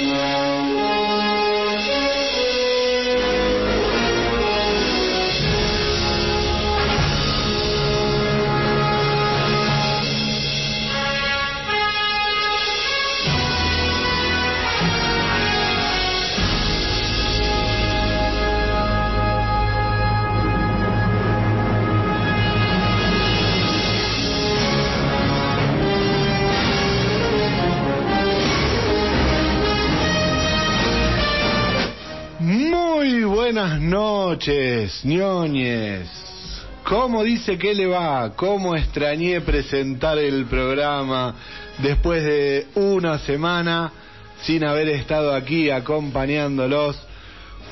Yeah. Ñoñes. ¿Cómo dice que le va? ¿Cómo extrañé presentar el programa después de una semana sin haber estado aquí acompañándolos?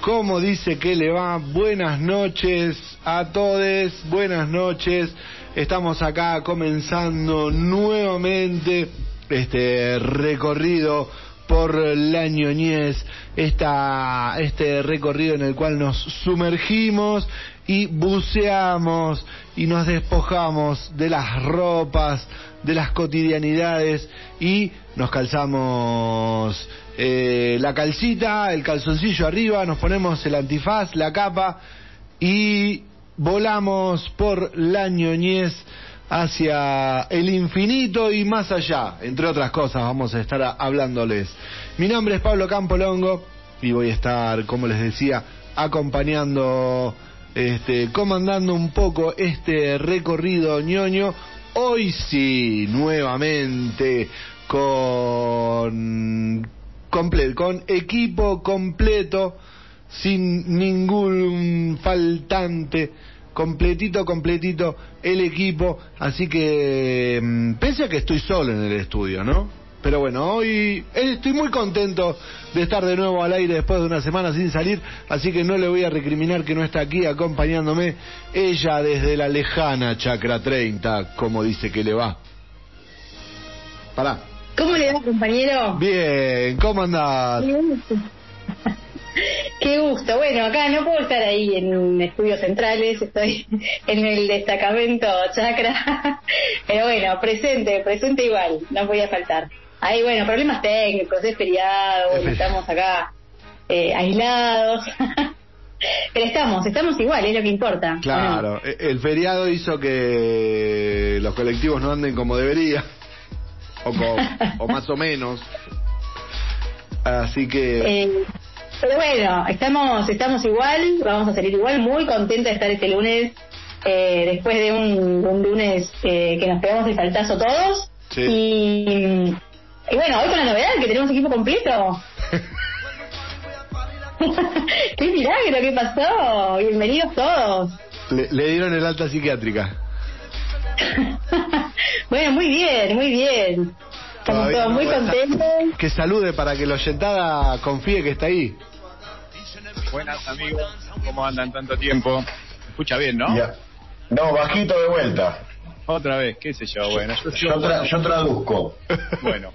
¿Cómo dice que le va? Buenas noches a todos, buenas noches. Estamos acá comenzando nuevamente este recorrido por la ñoñez, este recorrido en el cual nos sumergimos y buceamos y nos despojamos de las ropas, de las cotidianidades y nos calzamos eh, la calcita, el calzoncillo arriba, nos ponemos el antifaz, la capa y volamos por la ñoñez hacia el infinito y más allá, entre otras cosas vamos a estar hablándoles. Mi nombre es Pablo Campolongo y voy a estar, como les decía, acompañando, este, comandando un poco este recorrido ñoño. Hoy sí, nuevamente con comple con equipo completo, sin ningún faltante completito, completito el equipo, así que mm, pese a que estoy solo en el estudio, ¿no? Pero bueno, hoy estoy muy contento de estar de nuevo al aire después de una semana sin salir, así que no le voy a recriminar que no está aquí acompañándome ella desde la lejana Chacra 30, como dice que le va. Pará. ¿Cómo le va, compañero? Bien, ¿cómo andás? Qué gusto. Bueno, acá no puedo estar ahí en estudios centrales, estoy en el destacamento chakra. Pero bueno, presente, presente igual, no podía faltar. Ahí, bueno, problemas técnicos, es feriado, estamos acá eh, aislados. Pero estamos, estamos igual, es lo que importa. Claro, e-, el feriado hizo que los colectivos no anden como debería, o, o más o menos. Así que... Eh, pero bueno, estamos, estamos igual, vamos a salir igual, muy contenta de estar este lunes, eh, después de un, lunes eh, que nos pegamos el saltazo todos. Y, y bueno, hoy con la novedad que tenemos equipo completo. ¡Qué milagro! ¿Qué pasó? Bienvenidos todos. Le, dieron el alta psiquiátrica. bueno, muy bien, muy bien. Estamos todos muy contentos. Que salude para que la oyentada confíe que está ahí. Buenas amigos, ¿cómo andan tanto tiempo? Escucha bien, ¿no? No, bajito de vuelta. Otra vez, qué sé yo, bueno. Yo, traduzco. bueno.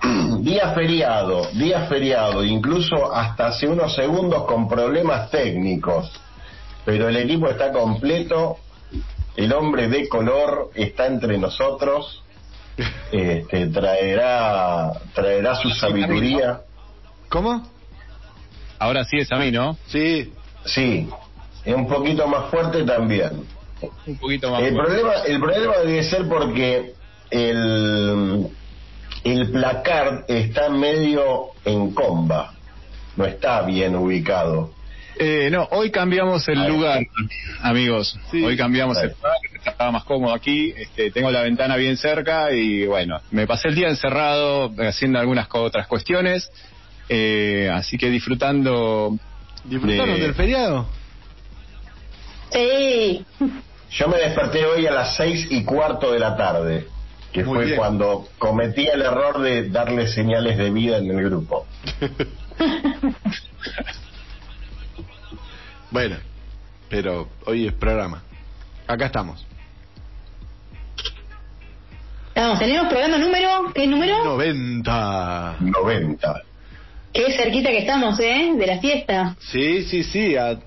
Día feriado, día feriado, incluso hasta hace unos segundos con problemas técnicos. Pero el equipo está completo, el hombre de color está entre nosotros, este, traerá, traerá su sabiduría. ¿Cómo? Ahora sí es a mí, ¿no? Sí. Sí, es un poquito más fuerte también. Un poquito más el fuerte. Problema, el problema debe ser porque el, el placar está medio en comba, no está bien ubicado. Eh, no, hoy cambiamos el lugar, amigos. Hoy cambiamos el lugar, estaba más cómodo aquí. Este, tengo la ventana bien cerca y bueno, me pasé el día encerrado haciendo algunas otras cuestiones. Eh, así que disfrutando. ¿Disfrutaron del feriado? Sí. Yo me desperté hoy a las seis y cuarto de la tarde, que fue cuando cometí el error de darle señales de vida en el grupo. bueno, pero hoy es programa. Acá estamos. Estamos, tenemos programa número, ¿qué número? 90. 90. Qué cerquita que estamos, ¿eh? De la fiesta. Sí, sí, sí, a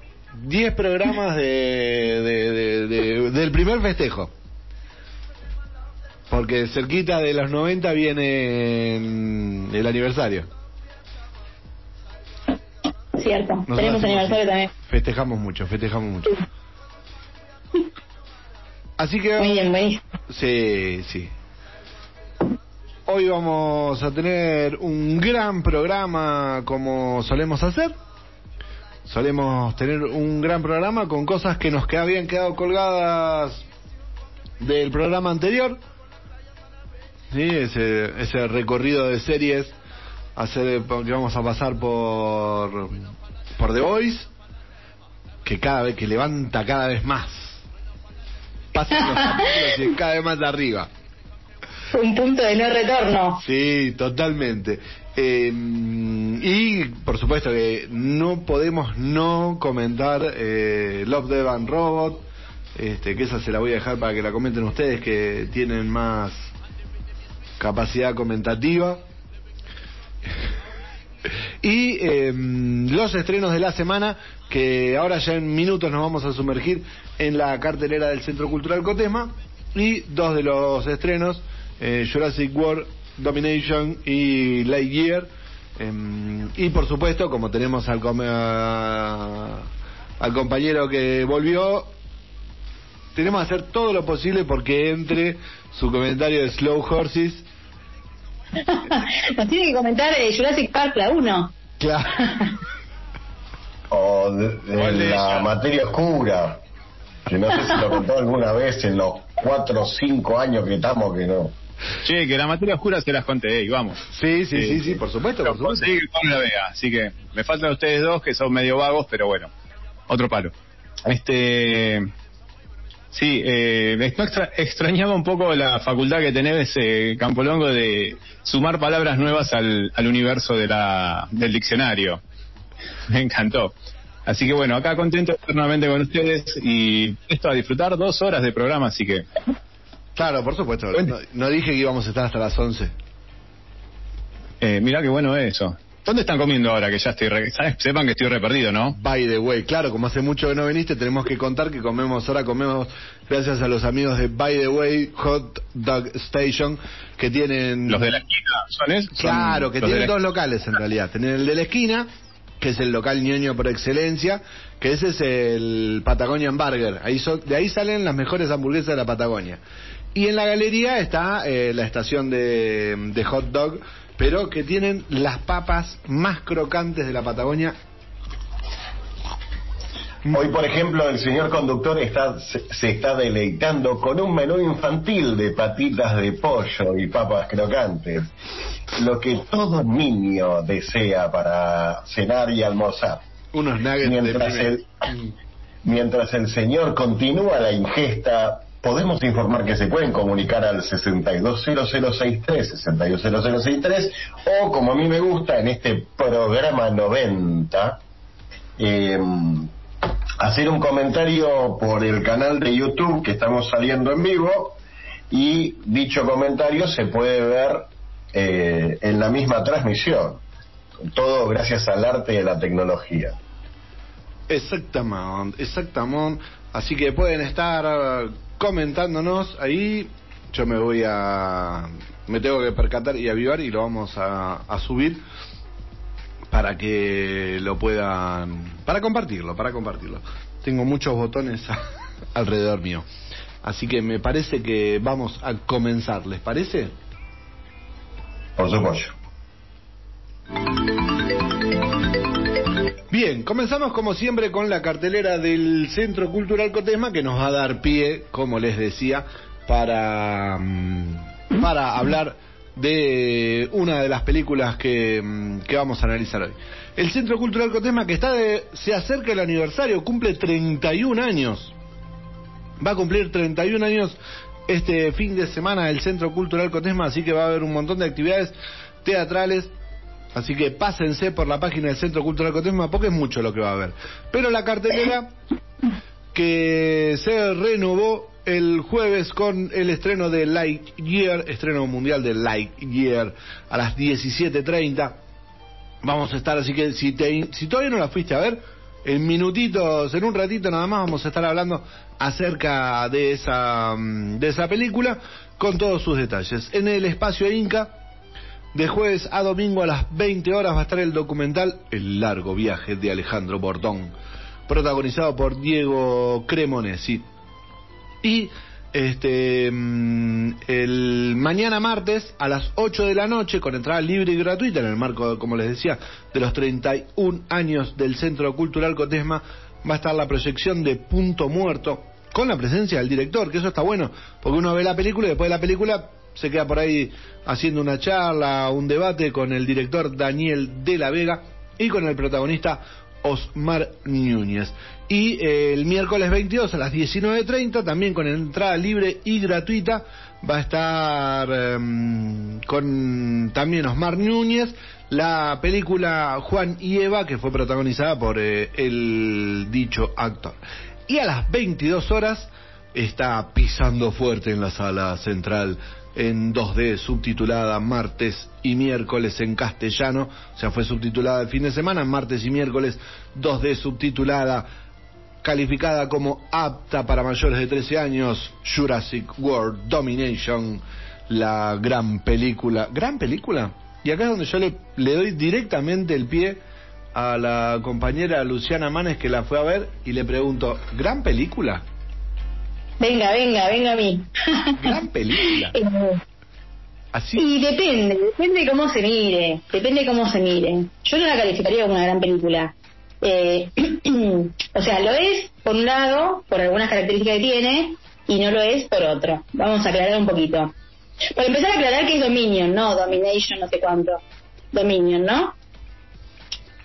10 programas de, de, del primer festejo. Porque cerquita de los 90 viene el aniversario. cierto. Tenemos aniversario también. Festejamos mucho, festejamos mucho. Así que... Muy bien, Sí, sí. Hoy vamos a tener un gran programa como solemos hacer. Solemos tener un gran programa con cosas que nos habían quedado colgadas del programa anterior. Sí, ese, ese recorrido de series hacer que vamos a pasar por por The Voice que cada vez que levanta cada vez más pasan los capítulos y cada vez más arriba. Un punto de no retorno. Sí totalmente. Eh, y por supuesto que no podemos no comentar eh, Love Dev and Robot. Este, que esa se la voy a dejar para que la comenten ustedes que tienen más capacidad comentativa y em, los estrenos de la semana, que ahora ya en minutos nos vamos a sumergir en la cartelera del Centro Cultural Cotesma. Y dos de los estrenos, eh, Jurassic World Domination y Lightyear. Em, y por supuesto, como tenemos al, al compañero que volvió, tenemos que hacer todo lo posible porque entre su comentario de Slow Horses Nos tiene que comentar eh, Jurassic Park, la 1. Claro. o de, la materia oscura. Que no sé si lo contó alguna vez en los 4 o 5 años que estamos, que no. Che, que la materia oscura se las conté, y vamos. Sí, sí, sí, sí, por supuesto. Por supuesto. Sí, la vea. Así que me faltan ustedes dos que son medio vagos, pero bueno, otro palo. Este. Sí, eh, extrañaba un poco la facultad que tenés, eh, Campolongo, de sumar palabras nuevas al, al universo de la, del diccionario. Me encantó. Así que bueno, acá contento eternamente con ustedes y esto a disfrutar dos horas de programa, así que... Claro, por supuesto. No, dije que íbamos a estar hasta las 11. Eh, mirá qué bueno eso. ¿Dónde están comiendo ahora que ya estoy sepan que estoy re perdido, ¿no? By the way, claro, como hace mucho que no viniste, tenemos que contar que comemos ahora comemos gracias a los amigos de By the Way Hot Dog Station que tienen los de la esquina, ¿son esos? Claro, que tienen dos locales en realidad. Tienen el de la esquina, que es el local ñoño por excelencia, que ese es el Patagonian Burger. Ahí de ahí salen las mejores hamburguesas de la Patagonia. Y en la galería está eh, la estación de, de hot dog pero que tienen las papas más crocantes de la Patagonia. Hoy, por ejemplo, el señor conductor está, se, está deleitando con un menú infantil de patitas de pollo y papas crocantes, lo que todo niño desea para cenar y almorzar. Unos nuggets mientras el, mientras el señor continúa la ingesta podemos informar que se pueden comunicar al 620063, 620063, o como a mí me gusta en este programa 90, em, hacer un comentario por el canal de YouTube que estamos saliendo en vivo y dicho comentario se puede ver eh, en la misma transmisión. Todo gracias al arte de la tecnología. Exactamente, exactamente. Así que pueden estar comentándonos ahí. Yo me voy a. Me tengo que percatar y avivar y lo vamos a, subir para que lo puedan. Para compartirlo, para compartirlo. Tengo muchos botones alrededor mío. Así que me parece que vamos a comenzar, ¿les parece? Por supuesto. Bien, comenzamos como siempre con la cartelera del Centro Cultural Cotesma que nos va a dar pie, como les decía, para, mm, para hablar de una de las películas que, mm, que, vamos a analizar hoy. El Centro Cultural Cotesma que está de, se acerca el aniversario, cumple 31 años. Va a cumplir 31 años este fin de semana el Centro Cultural Cotesma, así que va a haber un montón de actividades teatrales, Así que pásense por la página del Centro Cultural Cotesma porque es mucho lo que va a haber. Pero la cartelera que se renovó el jueves con el estreno de Lightyear, estreno mundial de Lightyear a las 17.30. Vamos a estar, así que si, te, si todavía no la fuiste a ver, en minutitos, en un ratito nada más, vamos a estar hablando acerca de esa, de esa película con todos sus detalles. En el espacio Inca De jueves a domingo a las 20 horas va a estar el documental El largo viaje de Alejandro Bordón, protagonizado por Diego Cremonesi. Y este mm, el mañana martes a las 8 de la noche con entrada libre y gratuita en el marco, como les decía, de los 31 años del Centro Cultural Cotesma va a estar la proyección de Punto Muerto con la presencia del director, que eso está bueno, porque uno ve la película y después de la película se queda por ahí haciendo una charla, un debate con el director Daniel de la Vega y con el protagonista Osmar Núñez. Y eh, el miércoles 22 a las 19.30, también con entrada libre y gratuita, va a estar em, con también Osmar Núñez la película Juan y Eva, que fue protagonizada por eh, el dicho actor. Y a las 22 horas está pisando fuerte en la sala central en 2D, subtitulada martes y miércoles en castellano, o sea, fue subtitulada el fin de semana, martes y miércoles 2D subtitulada, calificada como apta para mayores de 13 años, Jurassic World Domination, la gran película, gran película, y acá es donde yo le, le doy directamente el pie a la compañera Luciana Manes que la fue a ver y le pregunto, ¿gran película? Venga, venga, venga a mí. Gran película. Eh, Así. Y depende, depende de cómo se mire, depende de cómo se mire. Yo no la calificaría como una gran película. Eh, o sea, lo es por un lado, por algunas características que tiene, y no lo es por otro. Vamos a aclarar un poquito. Para empezar a aclarar que es Dominion, no Domination, no sé cuánto. Dominion, ¿no?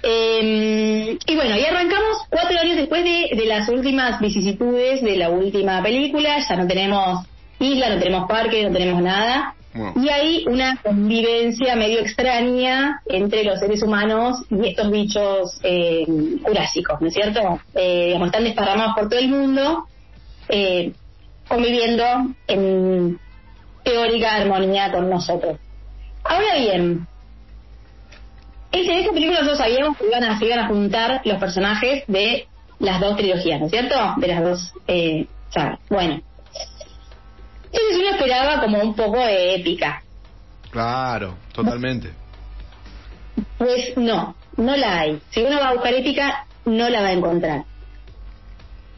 Eh, y bueno, y arrancamos cuatro años después de, de, las últimas vicisitudes de la última película. Ya no tenemos isla, no tenemos parque, no tenemos nada. Y hay una convivencia medio extraña entre los seres humanos y estos bichos eh, jurásicos, ¿no es cierto? Eh, digamos, están desparramados por todo el mundo, eh, conviviendo en teórica armonía con nosotros. Ahora bien, en esta película nosotros sabíamos que iban a, se iban a juntar los personajes de las dos trilogías, ¿no es cierto? De las dos eh, sagas. Bueno. Entonces uno esperaba como un poco de épica. Claro, totalmente. Pues no, no la hay. Si uno va a buscar épica, no la va a encontrar.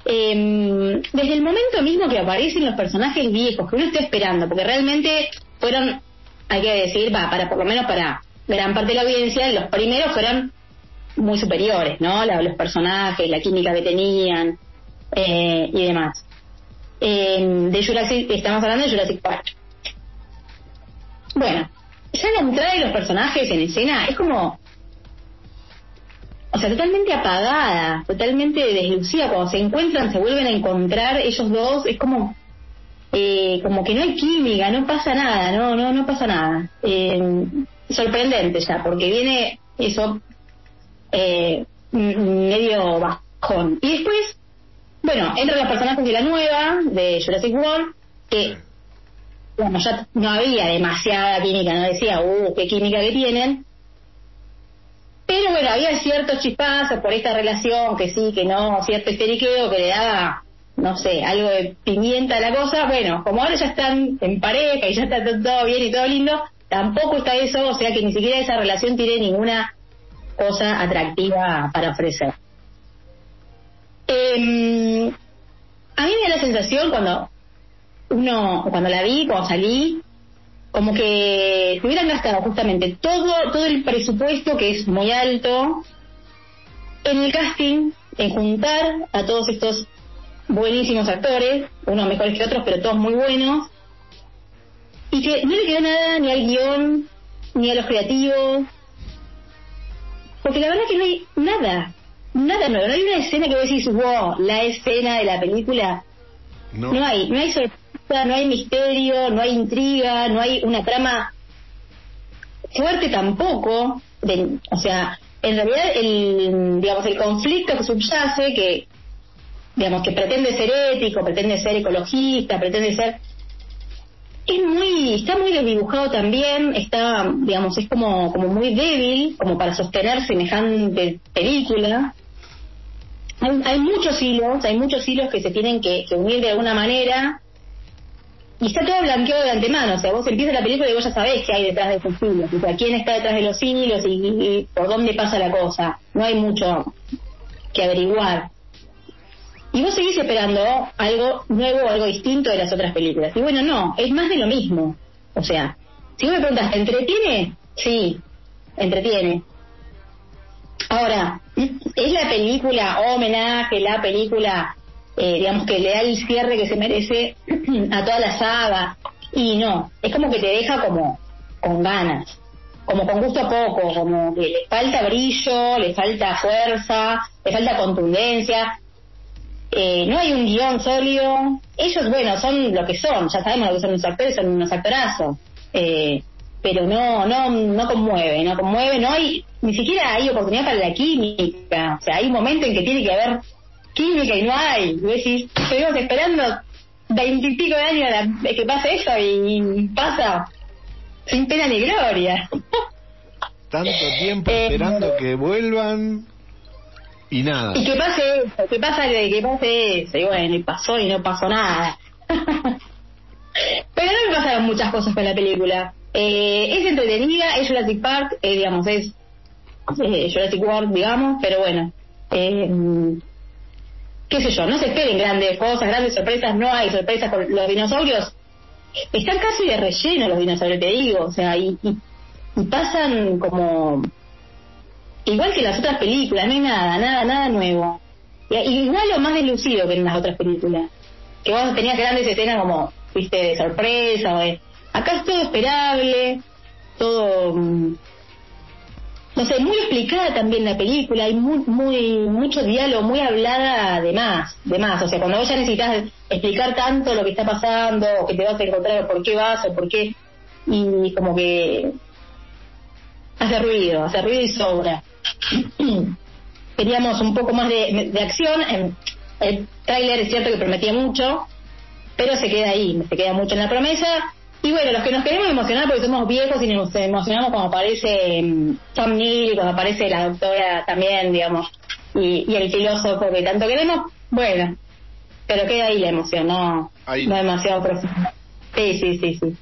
Eh, desde el momento mismo que aparecen los personajes viejos, que uno está esperando, porque realmente fueron, hay que decir, va, para por lo menos para gran parte de la audiencia, los primeros fueron muy superiores, ¿no? La, los personajes, la química que tenían eh, y demás. Eh, de Jurassic, estamos hablando de Jurassic Park. Bueno, ya la entrada de los personajes en escena es como. O sea, totalmente apagada, totalmente deslucida. Cuando se encuentran, se vuelven a encontrar ellos dos, es como. Eh, como que no hay química, no pasa nada, no, no, no pasa nada. Eh, sorprendente ya, porque viene eso eh, medio bajón. Y después, bueno, entran los personajes de la nueva, de Jurassic World, que, bueno, ya no había demasiada química, no decía, uh, qué química que tienen. Pero bueno, había ciertos chispazos por esta relación, que sí, que no, cierto histeriqueo que le daba, no sé, algo de pimienta a la cosa. Bueno, como ahora ya están en pareja y ya está todo bien y todo lindo, tampoco está eso, o sea que ni siquiera esa relación tiene ninguna cosa atractiva para ofrecer. Eh, a mí me da la sensación cuando uno, cuando la vi, cuando salí, como que se hubieran gastado justamente todo, todo el presupuesto que es muy alto en el casting, en juntar a todos estos buenísimos actores, unos mejores que otros, pero todos muy buenos, y que no le quedó nada ni al guion, ni a los creativos, porque la verdad es que no hay nada, nada nuevo, no hay una escena que vos decís, wow, la escena de la película, No. no hay, no hay sorpresa, no hay misterio, no hay intriga, no hay una trama fuerte tampoco, de, o sea, en realidad el, digamos, el conflicto que subyace, que, digamos, que pretende ser ético, pretende ser ecologista, pretende ser es muy está muy desdibujado también está digamos es como como muy débil como para sostener semejante película hay, hay muchos hilos hay muchos hilos que se tienen que, que unir de alguna manera y está todo blanqueado de antemano, o sea, vos empiezas la película y vos ya sabés qué hay detrás de esos hilos, o sea, quién está detrás de los hilos y, por dónde pasa la cosa. No hay mucho que averiguar. Y vos seguís esperando algo nuevo, algo distinto de las otras películas. Y bueno, no, es más de lo mismo. O sea, si vos me preguntas, ¿entretiene? Sí, entretiene. Ahora, ¿es la película homenaje, la película eh, digamos que le da el cierre que se merece a toda la saga y no, es como que te deja como con ganas, como con gusto a poco, como que le falta brillo, le falta fuerza, le falta contundencia, eh, no hay un guion sólido, ellos bueno, son lo que son, ya sabemos lo que son los actores, son unos actorazos, eh, pero no, no, no conmueve, no conmueve, no hay, ni siquiera hay oportunidad para la química, o sea, hay un momento en que tiene que haber química y no hay. Y decís, estuvimos esperando veintipico de años de que pase eso y pasa sin pena ni gloria. Tanto tiempo eh, esperando que vuelvan y nada. Y que pase eso, que pasa que pase eso. Y bueno, y pasó y no pasó nada. Pero no me pasaron muchas cosas con la película. Eh, es entretenida, es Jurassic Park, eh, digamos, es eh, Jurassic World, digamos, pero bueno. Eh, qué sé yo, no se esperen grandes cosas, grandes sorpresas, no hay sorpresas con los dinosaurios. Están casi de relleno los dinosaurios, te digo, o sea, y, pasan como igual que las otras películas, no hay nada, nada, nada nuevo. Y, igual o más delucido que en las otras películas. Que vos tenías grandes escenas como, viste, de sorpresa, o de... acá es todo esperable, todo mm, no sé, muy explicada también la película, hay muy, muy, mucho diálogo, muy hablada de más, de más. O sea, cuando vos ya necesitas explicar tanto lo que está pasando, o que te vas a encontrar, o por qué vas, o por qué, y como que hace ruido, hace ruido y sobra. Queríamos un poco más de, de acción. El tráiler es cierto que prometía mucho, pero se queda ahí, se queda mucho en la promesa y bueno, los que nos queremos emocionar porque somos viejos y nos emocionamos cuando aparece Tom mm, Neal, cuando aparece la doctora también, digamos, y, el filósofo que tanto queremos, bueno, pero queda ahí la emoción, no, no demasiado profundo. Sí, sí, sí, sí.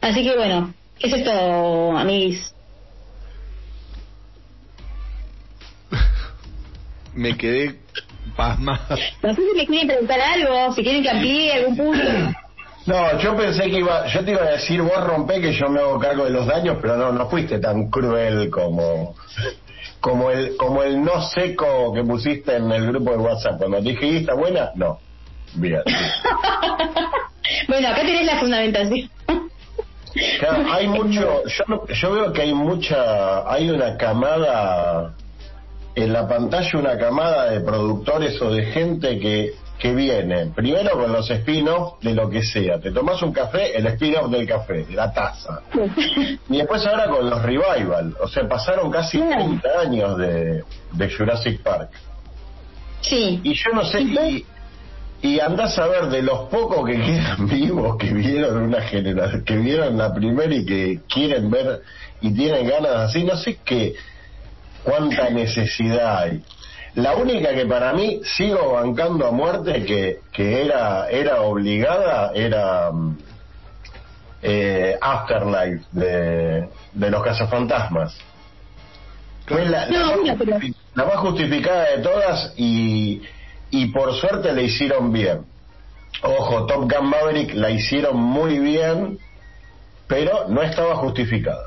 Así que bueno, eso es todo, amigos. Me quedé pasmado. No sé si me quieren preguntar algo, si quieren que amplíe algún punto. No, yo pensé que iba, yo te iba a decir, vos rompé que yo me hago cargo de los daños, pero no, no fuiste tan cruel como, como el, como el no seco que pusiste en el grupo de WhatsApp. Cuando dije, ¿y está buena? No. Bien. bueno, acá tenés la fundamentación. Claro, hay mucho, yo, yo veo que hay mucha, hay una camada en la pantalla, una camada de productores o de gente que que viene primero con los spin-offs de lo que sea. Te tomas un café, el spin-off del café, de la taza. y después ahora con los revival. O sea, pasaron casi 30 años de, de Jurassic Park. Sí. Y yo no sé, y, y andás a ver de los pocos que quedan vivos, que vieron una generación, que vieron la primera y que quieren ver y tienen ganas así, no sé qué, cuánta necesidad hay. La única que para mí sigo bancando a muerte que, que era, era obligada era mm, eh, Afterlife de, de los cazafantasmas. Fue la, la, más justificada de todas y, y por suerte le hicieron bien. Ojo, Top Gun Maverick la hicieron muy bien, pero no estaba justificada.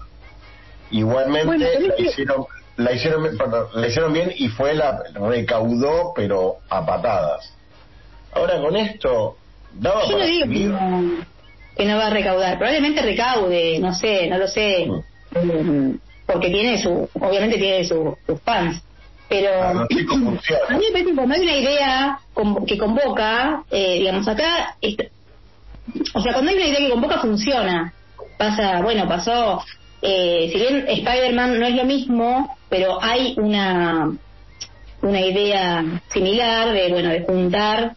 Igualmente la hicieron la hicieron, la hicieron bien y fue la recaudó, pero a patadas. Ahora con esto, daba Yo no digo que no, va a recaudar, probablemente recaude, no sé, no lo sé, mm, porque tiene su, obviamente tiene sus fans. Pero ah, a mí me parece cuando hay una idea que convoca, eh, digamos acá, o sea, cuando hay una idea que convoca funciona. Pasa, bueno, pasó eh, si bien Spider-Man no es lo mismo, pero hay una, una idea similar de, bueno, de juntar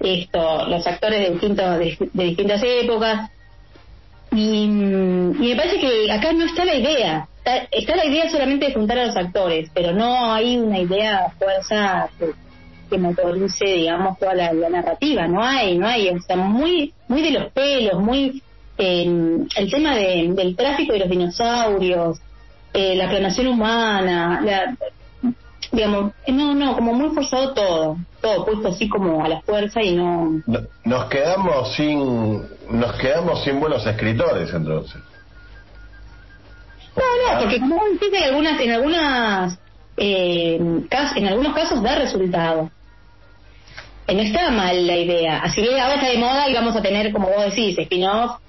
esto, los actores de, distintos, de, distintas épocas. Y, me parece que acá no está la idea. Está, la idea solamente de juntar a los actores, pero no hay una idea fuerza que motorice, digamos, toda la, narrativa, no hay, no hay, o sea, muy, muy de los pelos, muy el tema del tráfico de los dinosaurios, eh, la planación humana, la, digamos, no, no, como muy forzado todo, todo puesto así como a la fuerza y no... Nos quedamos sin, nos quedamos sin buenos escritores entonces. No, no, porque como dice en algunas, en algunas, eh, en algunos casos da resultado. No está mal la idea. Así que ahora está de moda y vamos a tener, como vos decís, spin-off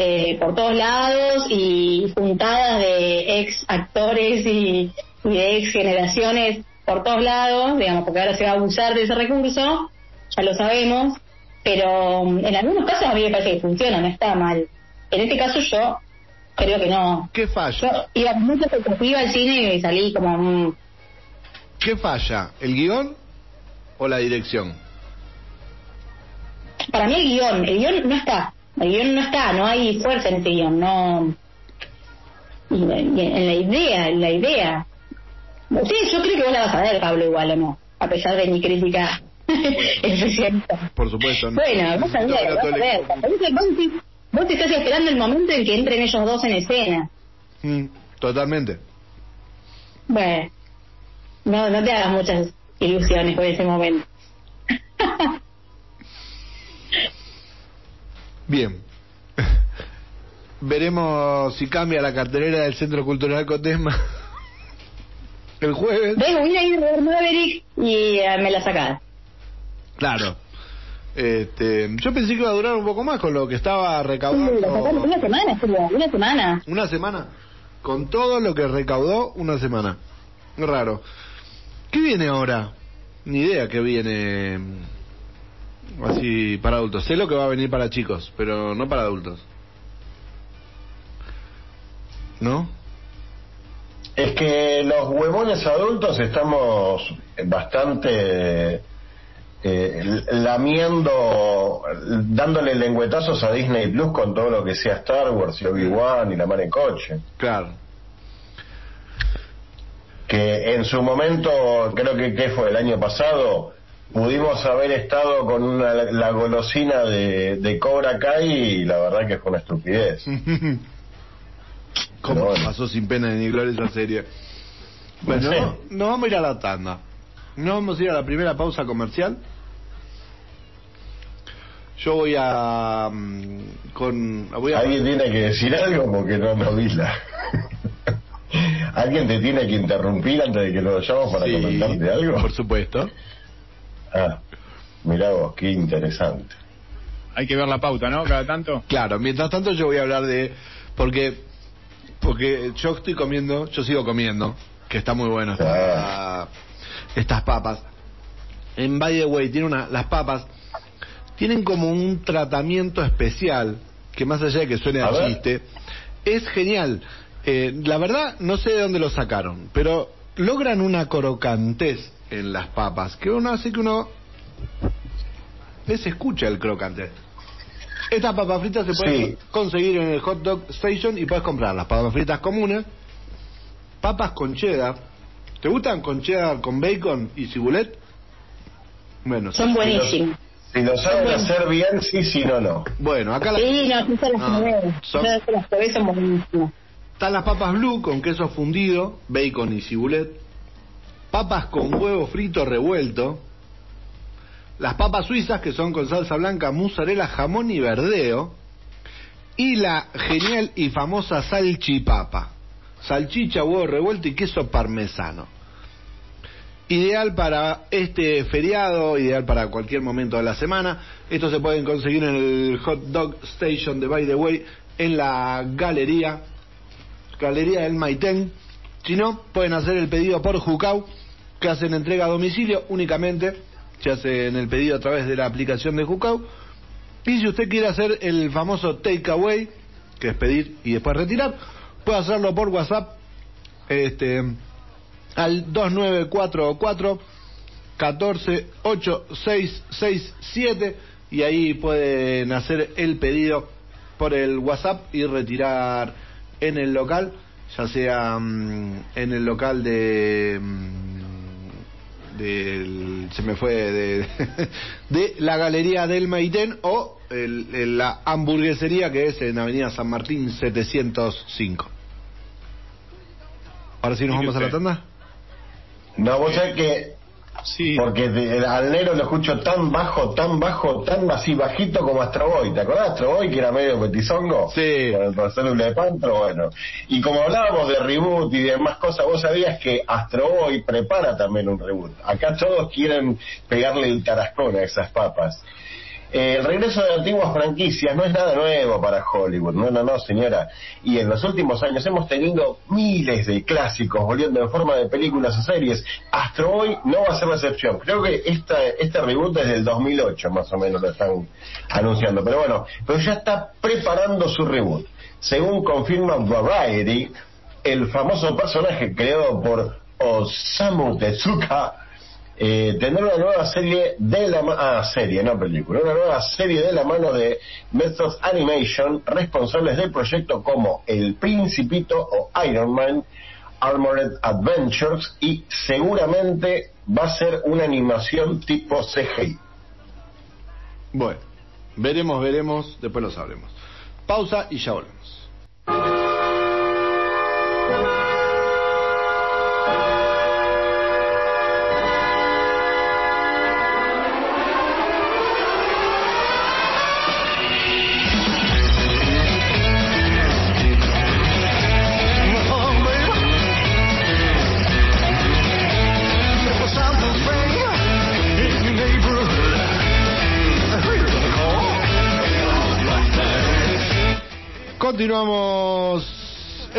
eh, por todos lados y juntadas de ex actores y, de ex generaciones por todos lados, digamos, porque ahora se va a abusar de ese recurso, ya lo sabemos, pero mm, en algunos casos a mí me parece que funciona, no está mal. En este caso yo creo que no. ¿Qué falla? Yo iba mucho iba al cine y salí como... Mm. ¿Qué falla? ¿El guion o la dirección? Para mí el guion, el guion no está. El guion no está, no hay fuerza en ese guion, no. en la idea, en la idea. Sí, yo creo que vos la vas a ver, Pablo, igual o no, a pesar de mi crítica especialista. Por supuesto. Bueno, vos a ver, vas a ver. Vos, te estás esperando el momento en que entren ellos dos en escena. Mm, totalmente. Bueno, no, no te hagas muchas ilusiones por ese momento. Bien. Veremos si cambia la cartelera del Centro Cultural Cotesma el jueves. A ir a ver Maverick y eh, me la sacás. Claro. Este, yo pensé que iba a durar un poco más con lo que estaba recaudando. una semana, una semana. Una semana. Con todo lo que recaudó, una semana. Raro. ¿Qué viene ahora? Ni idea que viene Así para adultos. Sé lo que va a venir para chicos, pero no para adultos. ¿No? Es que los huevones adultos estamos bastante eh, lamiendo, dándole lengüetazos a Disney Plus con todo lo que sea Star Wars y Obi-Wan y la mar en coche. Claro. Que en su momento, creo que, que fue el año pasado, pudimos haber estado con una, la golosina de, de Cobra Kai y la verdad que fue una estupidez. ¿Cómo pasó sin pena ni gloria esa serie? Bueno, no, vamos a ir a la tanda. No vamos a ir a la primera pausa comercial. Yo voy a. Mm, con, voy a... Alguien tiene que decir algo porque no nos vila. ¿Alguien te tiene que interrumpir antes de que lo vayamos para comentarte algo? Por supuesto. Ah, mira vos, qué interesante. Hay que ver la pauta, ¿no? Cada tanto. Claro, mientras tanto yo voy a hablar de... Porque porque yo estoy comiendo, yo sigo comiendo, que está muy bueno ah. estas papas. En By the Way tiene una, las papas tienen como un tratamiento especial que más allá de que suene a, chiste, es genial. Eh, la verdad no sé de dónde lo sacaron, pero logran una crocantez en las papas, que uno hace que uno les escucha el crocante. Estas papas fritas se pueden conseguir en el hot dog station y puedes comprar las papas fritas comunes, papas con cheddar. ¿Te gustan con cheddar, con bacon y cibulet? Bueno, son buenísimos. Si lo saben hacer bien, sí, sí, no, no. Bueno, acá las... Sí, no, sí son las son buenísimas. Están las papas blue con queso fundido, bacon y cibulet papas con huevo frito revuelto, las papas suizas que son con salsa blanca, mozzarella, jamón y verdeo, y la genial y famosa salchipapa, salchicha, huevo revuelto y queso parmesano. Ideal para este feriado, ideal para cualquier momento de la semana. Estos se pueden conseguir en el Hot Dog Station de By the Way, en la galería, Galería del Maitén. Si no, pueden hacer el pedido por Jucau que hacen entrega a domicilio únicamente, se hace en el pedido a través de la aplicación de Jucau. Y si usted quiere hacer el famoso takeaway, que es pedir y después retirar, puede hacerlo por WhatsApp este, al 2944 148667 y ahí pueden hacer el pedido por el WhatsApp y retirar en el local, ya sea mm, en el local de mm, del, se me fue de, de la Galería del Maitén o el, la hamburguesería que es en Avenida San Martín 705. Ahora sí nos vamos a la tanda. No, vos sabés que Sí. Porque al Nero lo escucho tan bajo, tan bajo, tan así bajito como Astroboy. ¿Te acordás de Astroboy que era medio petizongo? Sí. Con el célula de Pantro, bueno. Y como hablábamos de reboot y demás cosas, vos sabías que Astroboy prepara también un reboot. Acá todos quieren pegarle el tarascón a esas papas. Eh, el regreso de antiguas franquicias no es nada nuevo para Hollywood, no, no, no, señora. Y en los últimos años hemos tenido miles de clásicos volviendo en forma de películas o series. Astro Boy no va a ser la excepción. Creo que esta, este reboot es del 2008, más o menos, lo están anunciando. Pero bueno, pero ya está preparando su reboot. Según confirma Variety, el famoso personaje creado por Osamu Tezuka eh, tener una nueva serie de la ah, serie, no película, una nueva serie de la mano de Method Animation, responsables del proyecto como El Principito o Iron Man, Armored Adventures y seguramente va a ser una animación tipo CGI. Bueno, veremos, veremos, después lo sabremos. Pausa y ya volvemos.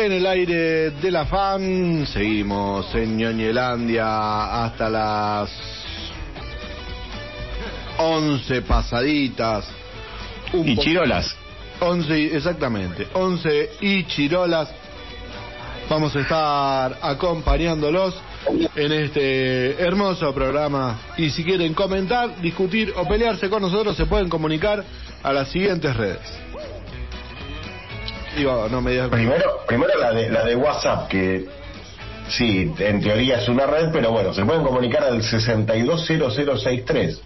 En el aire de la fan, seguimos en Ñoñelandia hasta las 11 pasaditas. y chirolas. 11, exactamente, 11 y chirolas. Vamos a estar acompañándolos en este hermoso programa. Y si quieren comentar, discutir o pelearse con nosotros, se pueden comunicar a las siguientes redes. Primero, primero la de, la de WhatsApp, que sí, en teoría es una red, pero bueno, se pueden comunicar al 620063.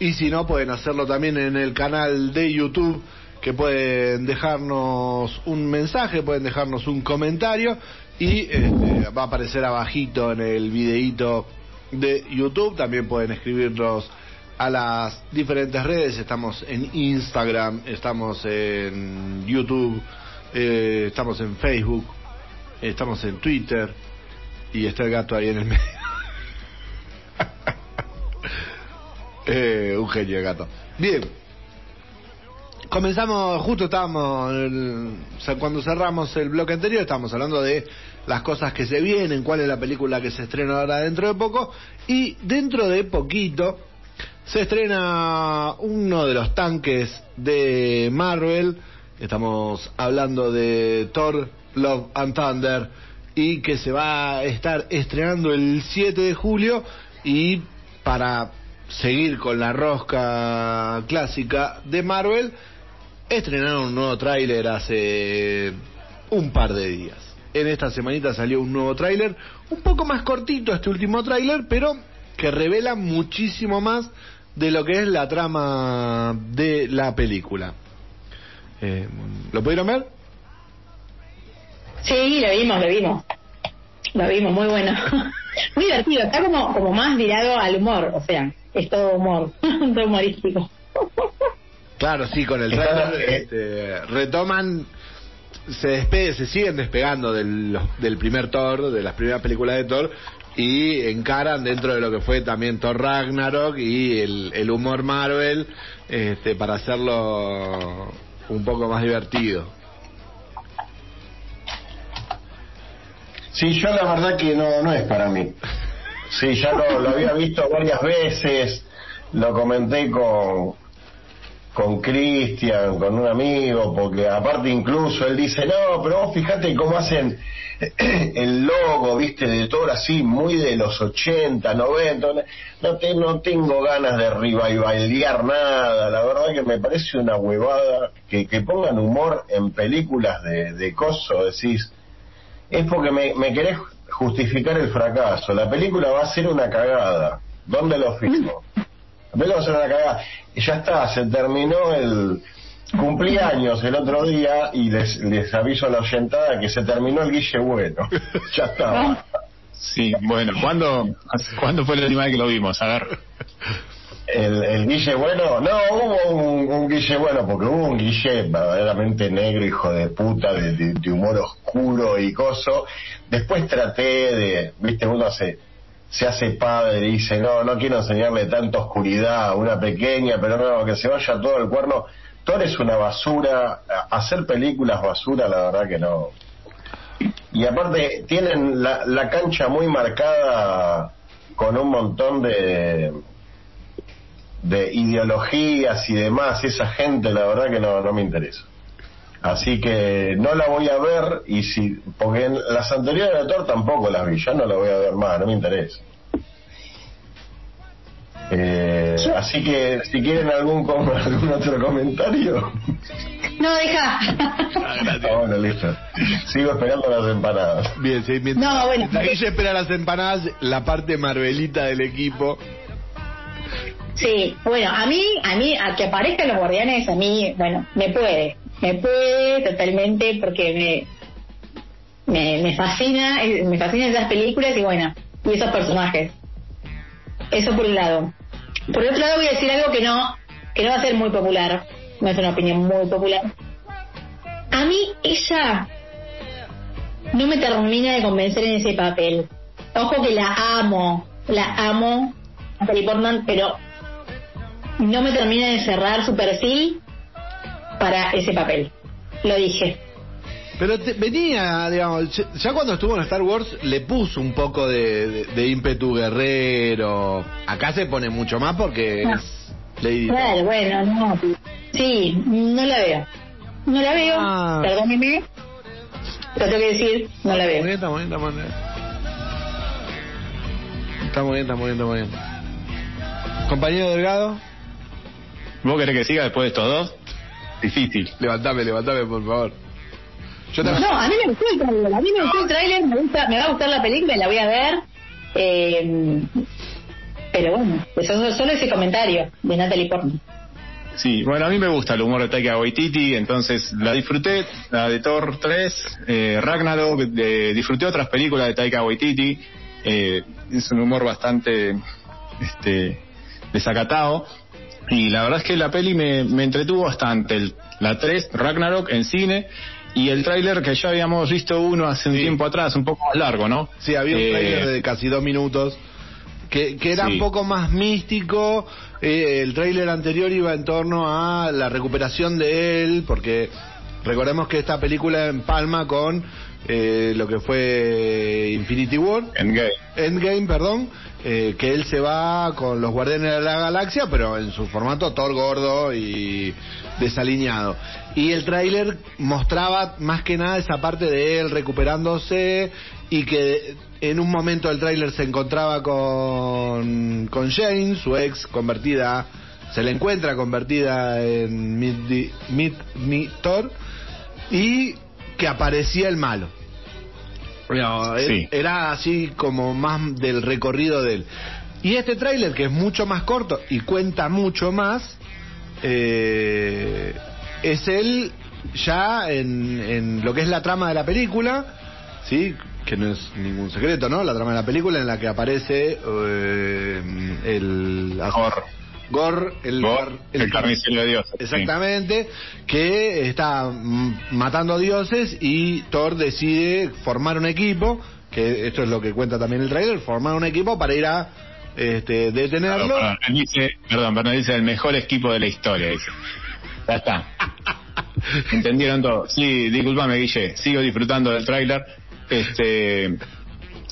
Y si no, pueden hacerlo también en el canal de YouTube, que pueden dejarnos un mensaje, pueden dejarnos un comentario y este, va a aparecer abajito en el videíto de YouTube. También pueden escribirnos a las diferentes redes. Estamos en Instagram, estamos en YouTube, eh, estamos en Facebook, estamos en Twitter y está el gato ahí en el medio. eh, un genio el gato. Bien. Comenzamos, justo estábamos, cuando cerramos el bloque anterior, estábamos hablando de las cosas que se vienen, cuál es la película que se estrena ahora dentro de poco, y dentro de poquito, se estrena uno de los tanques de Marvel. Estamos hablando de Thor, Love and Thunder y que se va a estar estrenando el 7 de julio y para seguir con la rosca clásica de Marvel, estrenaron un nuevo tráiler hace un par de días. En esta semanita salió un nuevo tráiler, un poco más cortito este último tráiler, pero que revela muchísimo más de lo que es la trama de la película. Eh, ¿Lo pudieron ver? Sí, lo vimos, lo vimos. Lo vimos, muy bueno. muy divertido, está como, como más virado al humor, o sea, es todo humor, todo humorístico. claro, sí, con el trailer este, retoman se despe se siguen despegando del, del primer Thor, de las primeras películas de Thor, y encaran dentro de lo que fue también Thor Ragnarok y el, humor Marvel este, para hacerlo un poco más divertido. Sí, yo la verdad que no, no es para mí. Sí, ya lo, había visto varias veces, lo comenté con, con Cristian, con un amigo, porque aparte incluso él dice, no, pero vos fíjate cómo hacen el logo, viste, de todo así, muy de los 80, 90, no, te, no tengo ganas de rivaliar nada, la verdad que me parece una huevada que, que pongan humor en películas de, de coso, decís, es porque me, me querés justificar el fracaso. La película va a ser una cagada. ¿Dónde lo firmo? La película va a ser una cagada. Ya está, se terminó el cumpleaños el otro día y les, les aviso a la oyentada que se terminó el guille bueno. ya está. Sí, bueno, ¿cuándo, ¿cuándo fue la última vez que lo vimos? A ver. El, el Guille Bueno, no, hubo un, un Guille Bueno, porque hubo un Guille verdaderamente negro, hijo de puta, de, de- de humor oscuro y coso. Después traté de, viste, uno se, se hace padre y dice, no, no quiero enseñarle tanta oscuridad a una pequeña, pero no, que se vaya todo el cuerno. Thor es una basura, a- hacer películas basura, la verdad que no. Y aparte, tienen la, la cancha muy marcada con un montón de de ideologías y demás, esa gente la verdad que no, no me interesa. Así que no la voy a ver y si porque en las anteriores de Thor tampoco las vi, ya no la voy a ver más, no me interesa. Eh, así que si quieren algún com- algún otro comentario, No, deja. Ah, ah, bueno, listo. Sigo esperando las empanadas. Bien, sí, mientras, No, bueno. mientras Guille espera las empanadas, la parte marvelita del equipo. Sí, bueno, a mí, a mí, a que aparezcan los guardianes, a mí, bueno, me puede, me puede totalmente porque me, me, me fascina, eh, me fascinan esas películas y bueno, y esos personajes. Eso por un lado. Por otro lado voy a decir algo que no, que no va a ser muy popular, no es una opinión muy popular. A mí ella no me termina de convencer en ese papel. Ojo que la amo, la amo, Natalie Portman, pero no me termina de cerrar su perfil para ese papel. Lo dije. Pero te- venía, digamos, ya- cuando estuvo en Star Wars le puso un poco de, de- de ímpetu guerrero. Acá se pone mucho más porque Ah. es Lady Di. Claro, bueno, no. Sí, no la veo. No la veo, Ah. perdóneme. Lo tengo que decir, no la Muy veo. bien, está muy bien, está muy bien. Está muy bien, está muy bien, está muy bien. Compañero Delgado, ¿Vos querés que siga después de estos dos? Difícil. levantame, levantame, por favor. Yo. No, a mí me gustó el trailer, a mí me gustó el trailer, me, gusta, me va a gustar la película, la voy a ver. Eh, pero bueno, eso, solo ese comentario de Natalie Portman. Sí, bueno, a mí me gusta el humor de Taika Waititi, entonces la disfruté, la de Thor 3, eh, Ragnarok, de- disfruté otras películas de Taika Waititi, eh, es un humor bastante este, desacatado, y la verdad es que la peli me, me entretuvo bastante, el- la 3, Ragnarok, en cine, y el tráiler que ya habíamos visto uno hace un Sí. tiempo atrás, un poco más largo, ¿no? Sí, había un Eh, trailer de casi dos minutos que, que era Sí. un poco más místico. Eh, el trailer anterior iba en torno a la recuperación de él, porque recordemos que esta película empalma con eh, lo que fue Infinity War. Endgame. Endgame, perdón, eh, que él se va con los Guardianes de la Galaxia, pero en su formato Thor gordo y desaliñado. Y el tráiler mostraba más que nada esa parte de él recuperándose y que en un momento del tráiler se encontraba con, con Jane, su ex convertida, se le encuentra convertida en Mid, Mid, Mid- y que aparecía el malo. No, Sí. Era así como más del recorrido de él. Y este tráiler, que es mucho más corto y cuenta mucho más, eh, es él ya en, en lo que es la trama de la película, ¿sí? que no es ningún secreto, ¿no? La trama de la película en la que aparece eh, el... Gore, el, Gore, el carnicero de Dios. sí. Exactamente, que está matando dioses y Thor decide formar un equipo, que esto es lo que cuenta también el trailer, formar un equipo para ir a este, detenerlo. Perdón, perdón, dice, perdón, perdón, dice el mejor equipo de la historia, dice. Ya está. Entendieron todo. Sí, discúlpame, Guille, sigo disfrutando del tráiler. Este,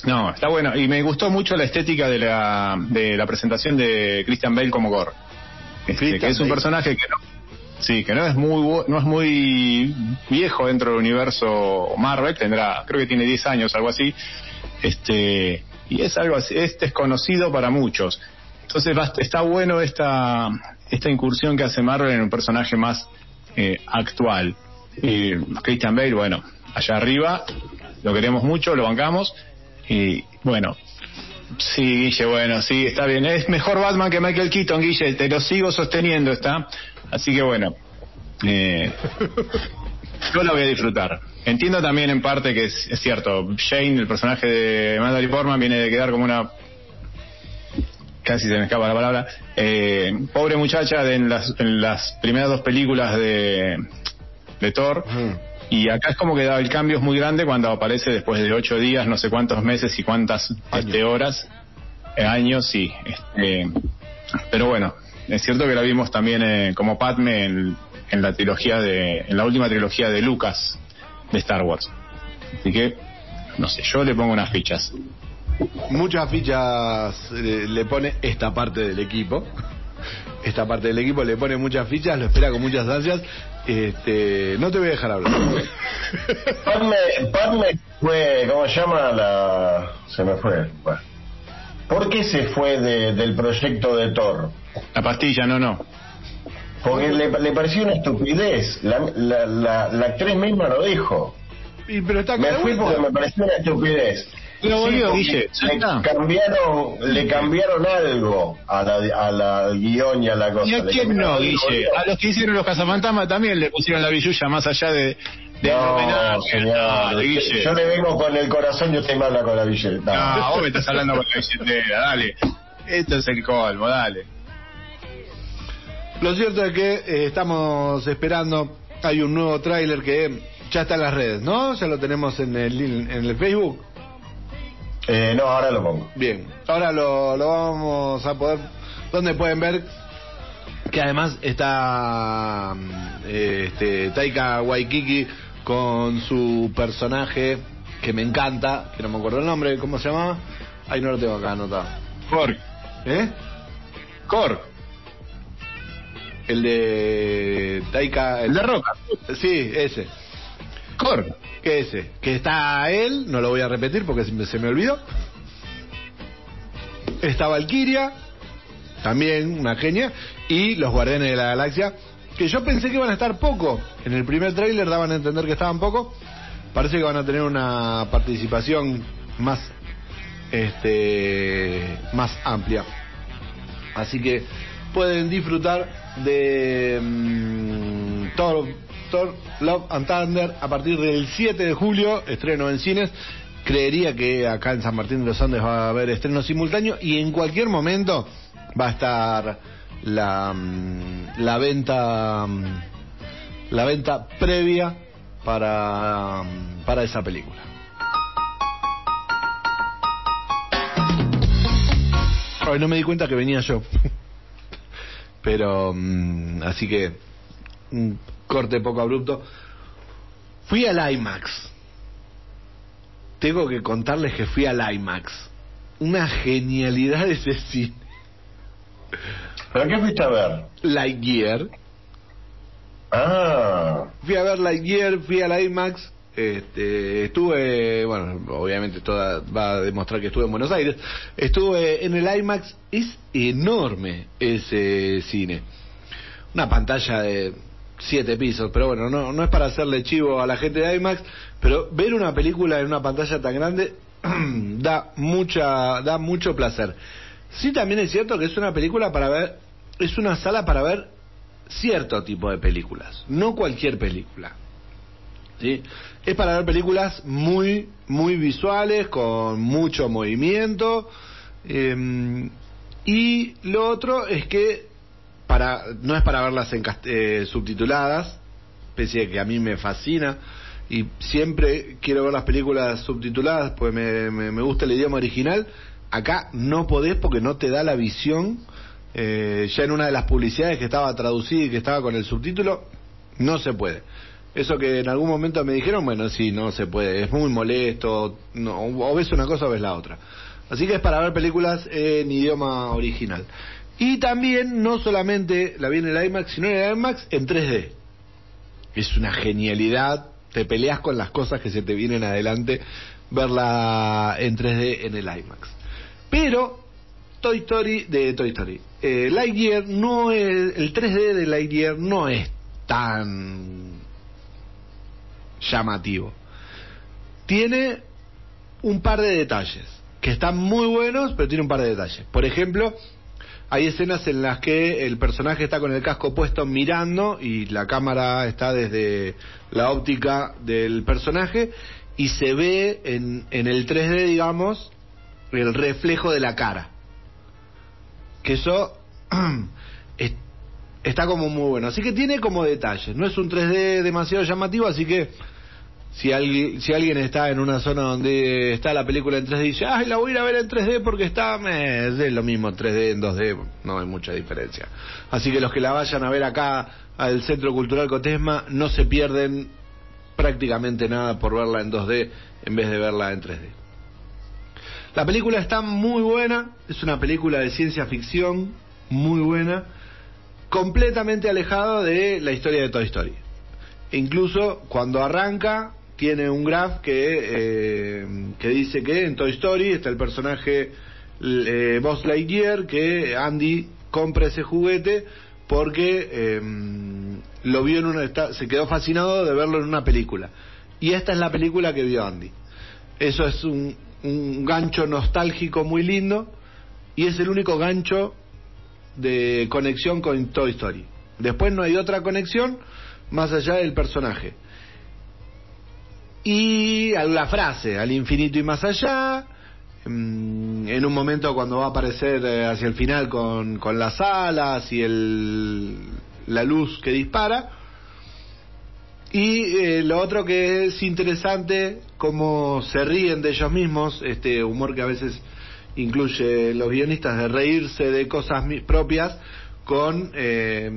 no, está bueno. Y me gustó mucho la estética de la, de la presentación de Christian Bale como Gore. Este, que es un Bale. personaje que no, sí, que no es muy no es muy viejo dentro del universo Marvel, tendrá, creo que tiene 10 años, algo así. Este, y es algo así, es desconocido para muchos. Entonces está bueno esta, esta incursión que hace Marvel en un personaje más eh, actual. Y Christian Bale, bueno, allá arriba, lo queremos mucho, lo bancamos. Y bueno, sí, Guille, bueno, sí, está bien. Es mejor Batman que Michael Keaton, Guille, te lo sigo sosteniendo, ¿está? Así que bueno, eh, yo lo voy a disfrutar. Entiendo también en parte que es, cierto, Shane, el personaje de Natalie Portman, viene de quedar como una casi se me escapa la palabra, eh, pobre muchacha de en, las, en las primeras dos películas de, de Thor. Y acá es como que el cambio es muy grande cuando aparece después de ocho días, no sé cuántos meses y cuántas este, horas, eh, años, sí. Este, pero bueno, es cierto que la vimos también eh, como Padme en, en, la trilogía de, en la última trilogía de Lucas de Star Wars. Así que, no sé, yo le pongo unas fichas. Muchas fichas eh, le pone esta parte del equipo esta parte del equipo le pone muchas fichas, lo espera con muchas ansias. Este, no te voy a dejar hablar. Padme, fue, ¿cómo se llama? La, se me fue. ¿Por qué se fue del proyecto de Thor? La pastilla, no, no. Porque le, le pareció una estupidez. La, la, la, actriz misma lo dijo. Y, pero está me fui porque me pareció una estupidez. Pero Guille, le cambiaron, le cambiaron algo a la, a la guion y a la cosa. ¿Y a quién no, Guille? A los que hicieron los cazafantasmas también le pusieron la billulla más allá de, de no, señor, Guille. Yo le vengo con el corazón y usted me habla con la billetera. No, vos me estás hablando con la billetera, dale. Esto es el colmo, dale. Lo cierto es que eh, estamos esperando, hay un nuevo tráiler que ya está en las redes, ¿no? Ya lo tenemos en el, en el Facebook. Eh, no, ahora lo pongo. Bien, ahora lo, lo vamos a poder, donde pueden ver que además está eh, este, Taika Waikiki con su personaje que me encanta, que no me acuerdo el nombre, ¿cómo se llama? Ahí no lo tengo acá anotado. Korg. ¿Eh? Korg. El de Taika. El, de Roca. Sí, ese. Korg. ¿Qué ese? Que está él, no lo voy a repetir porque se me olvidó. Está Valkyria, también una genia, y los Guardianes de la Galaxia, que yo pensé que iban a estar poco. En el primer tráiler daban a entender que estaban poco. Parece que van a tener una participación más este más amplia. Así que pueden disfrutar de mm, todo Love and Thunder a partir del 7 de julio, estreno en cines. Creería que acá en San Martín de los Andes va a haber estreno simultáneo y en cualquier momento va a estar la, mm, la venta mm, la venta previa para, mm, para esa película. Hoy no me di cuenta que venía yo. Pero así que corte poco abrupto. Fui al IMAX. Tengo que contarles que fui al IMAX. Una genialidad de ese cine. ¿Pero qué fuiste a ver? Lightyear. Ah. Fui a ver Lightyear, fui al IMAX. Este, estuve, bueno, obviamente toda va a demostrar que estuve en Buenos Aires. Estuve en el IMAX, es enorme ese cine. Una pantalla de siete pisos, pero bueno, no, no es para hacerle chivo a la gente de IMAX, pero ver una película en una pantalla tan grande da mucha, da mucho placer. Sí también es cierto que es una película para ver, es una sala para ver cierto tipo de películas, no cualquier película. ¿sí? Es para ver películas muy, muy visuales, con mucho movimiento. Eh, y lo otro es que para no es para verlas en eh, subtituladas, a que a mí me fascina y siempre quiero ver las películas subtituladas, pues me, me, gusta el idioma original. Acá no podés porque no te da la visión. Eh, ya en una de las publicidades que estaba traducida y que estaba con el subtítulo, no se puede. Eso que en algún momento me dijeron, bueno, sí, no se puede, es muy molesto, no, o ves una cosa o ves la otra. Así que es para ver películas en idioma original. Y también, no solamente la vi en el IMAX, sino en el IMAX en 3D. Es una genialidad, te peleas con las cosas que se te vienen adelante, verla en 3D en el IMAX. Pero, Toy Story, de Toy Story, eh, Lightyear no es, el 3D de Lightyear no es tan llamativo. Tiene un par de detalles, que están muy buenos, pero tiene un par de detalles. Por ejemplo, hay escenas en las que el personaje está con el casco puesto mirando y la cámara está desde la óptica del personaje y se ve en, en el 3D, digamos, el reflejo de la cara. Que eso está como muy bueno. Así que tiene como detalles. No es un 3D demasiado llamativo, así que si alguien, si alguien está en una zona donde está la película en 3D y dice, ay, la voy a ir a ver en 3D porque está, es lo mismo 3D en 2D, no hay mucha diferencia. Así que los que la vayan a ver acá al Centro Cultural Cotesma no se pierden prácticamente nada por verla en 2D en vez de verla en 3D. La película está muy buena, es una película de ciencia ficción muy buena, completamente alejado de la historia de Toy Story. Incluso cuando arranca tiene un graph que, eh, que dice que en Toy Story está el personaje eh, Buzz Lightyear, que Andy compra ese juguete porque eh, lo vio en una, se quedó fascinado de verlo en una película. Y esta es la película que vio Andy. Eso es un, un gancho nostálgico muy lindo y es el único gancho de conexión con Toy Story. Después no hay otra conexión más allá del personaje y la frase, al infinito y más allá, mm, en un momento cuando va a aparecer eh, hacia el final con, con las alas y el, la luz que dispara. Y eh, lo otro que es interesante, cómo se ríen de ellos mismos, este humor que a veces incluye los guionistas de reírse de cosas propias con eh,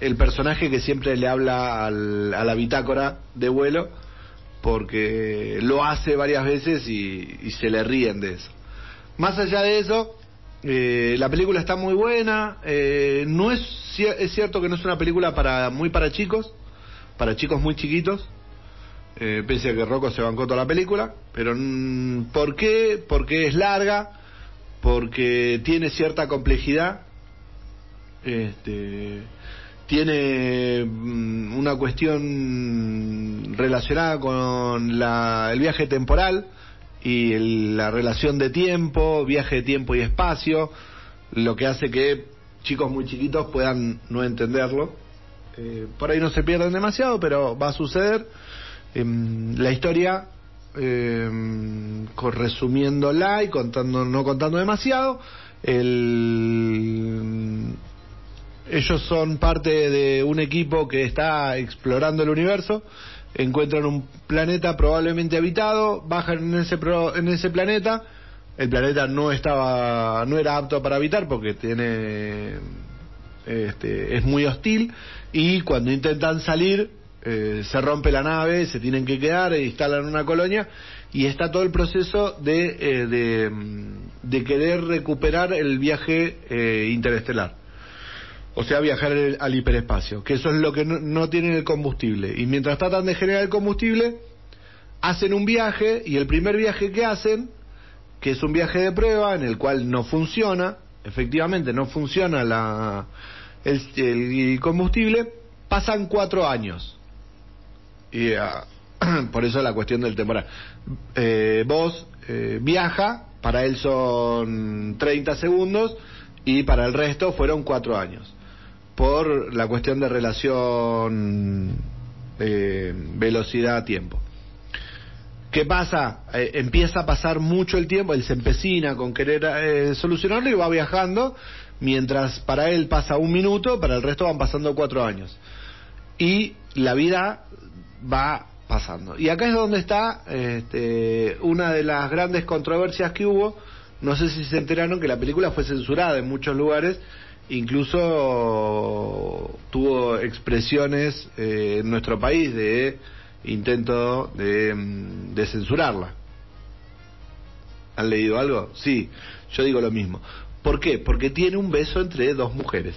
el personaje que siempre le habla al, a la bitácora de vuelo porque lo hace varias veces y, se le ríen de eso. Más allá de eso, eh, la película está muy buena. Eh, no es es cierto que no es una película para muy para chicos, para chicos muy chiquitos. Eh, pese a que Rocco se bancó toda la película, pero ¿por qué? Porque es larga, porque tiene cierta complejidad. Este, tiene mm, una cuestión relacionada con la, el viaje temporal y la relación de tiempo, viaje de tiempo y espacio, lo que hace que chicos muy chiquitos puedan no entenderlo. Eh, por ahí no se pierden demasiado, pero va a suceder. Em, la historia, eh, resumiéndola y contando, no contando demasiado, el ellos son parte de un equipo que está explorando el universo, encuentran un planeta probablemente habitado, bajan en ese en ese planeta, el planeta no estaba no era apto para habitar porque tiene este, es muy hostil y cuando intentan salir eh, se rompe la nave, se tienen que quedar e instalan una colonia y está todo el proceso de, eh, de, de, querer recuperar el viaje eh, interestelar o sea, viajar al hiperespacio, que eso es lo que no, tienen el combustible. Y mientras tratan de generar el combustible, hacen un viaje y el primer viaje que hacen, que es un viaje de prueba en el cual no funciona, efectivamente no funciona la, el, combustible, pasan cuatro años. Y ah, por eso la cuestión del temporal. Eh, vos eh, viaja, para él son 30 segundos y para el resto fueron cuatro años por la cuestión de relación eh, velocidad-tiempo. ¿Qué pasa? Eh, empieza a pasar mucho el tiempo, él se empecina con querer eh, solucionarlo y va viajando, mientras para él pasa un minuto, para el resto van pasando cuatro años. Y la vida va pasando. Y acá es donde está este, una de las grandes controversias que hubo. No sé si se enteraron que la película fue censurada en muchos lugares incluso tuvo expresiones eh, en nuestro país de intento de, mm, de, censurarla. ¿Han leído algo? Sí, yo digo lo mismo. ¿Por qué? Porque tiene un beso entre dos mujeres.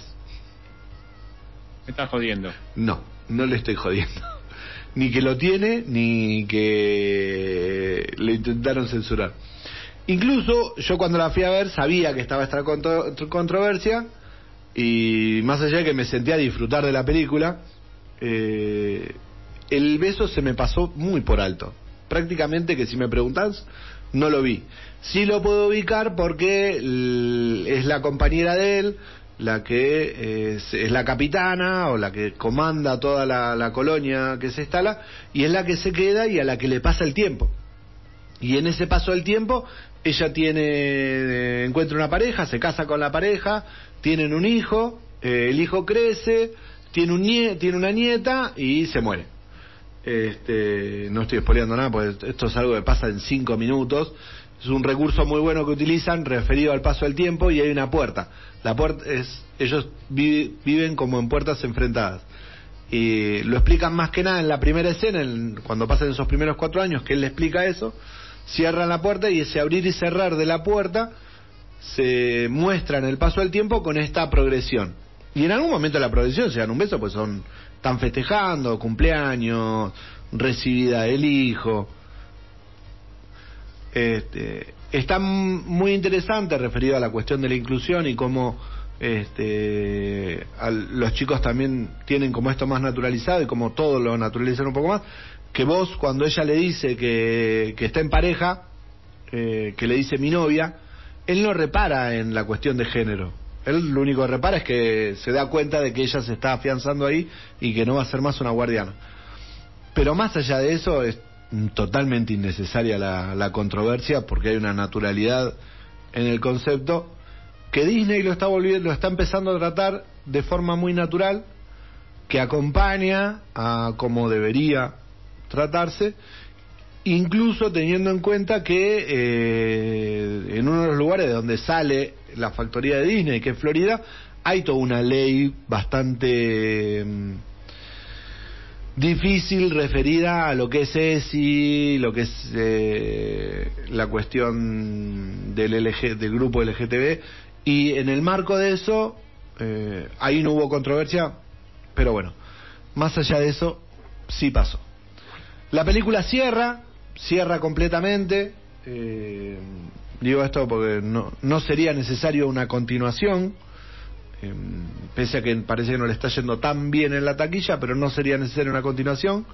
¿Me estás jodiendo? No, no le estoy jodiendo. Ni que lo tiene, ni que le intentaron censurar. Incluso yo cuando la fui a ver sabía que estaba esta controversia y más allá de que me sentía a disfrutar de la película, eh, el beso se me pasó muy por alto. prácticamente que si me preguntas, no lo vi. Sí lo puedo ubicar porque es la compañera de él, la que es, la capitana o la que comanda toda la, colonia que se instala y es la que se queda y a la que le pasa el tiempo. Y en ese paso del tiempo, ella tiene, eh, encuentra una pareja, se casa con la pareja, tienen un hijo, eh, el hijo crece, tiene, un tiene una nieta y se muere. Este, no estoy spoileando nada, porque esto es algo que pasa en cinco minutos. Es un recurso muy bueno que utilizan referido al paso del tiempo y hay una puerta. La puerta es, ellos viven como en puertas enfrentadas. Y lo explican más que nada en la primera escena, cuando pasan esos primeros cuatro años, que él le explica eso. Cierran la puerta y ese abrir y cerrar de la puerta se muestra en el paso del tiempo con esta progresión. Y en algún momento la progresión se dan un beso, pues son, están festejando, cumpleaños, recibida del hijo. Este, está muy interesante referido a la cuestión de la inclusión y cómo este, los chicos también tienen como esto más naturalizado y como todos lo naturalizan un poco más, que vos cuando ella le dice que, que está en pareja, eh, que le dice mi novia, él no repara en la cuestión de género. Él lo único que repara es que se da cuenta de que ella se está afianzando ahí y que no va a ser más una guardiana. Pero más allá de eso, es totalmente innecesaria la, controversia porque hay una naturalidad en el concepto que Disney lo está volviendo, lo está empezando a tratar de forma muy natural, que acompaña a como debería tratarse, incluso teniendo en cuenta que eh, en uno de los lugares de donde sale la factoría de Disney, que es Florida, hay toda una ley bastante mm, difícil referida a lo que es ESI, lo que es eh, la cuestión del, LG, del grupo LGTB, y en el marco de eso, eh, ahí no hubo controversia, pero bueno, más allá de eso, sí pasó. La película cierra, cierra completamente, eh, digo esto porque no, no sería necesario una continuación, eh, pese a que parece que no le está yendo tan bien en la taquilla, pero no sería necesaria una continuación.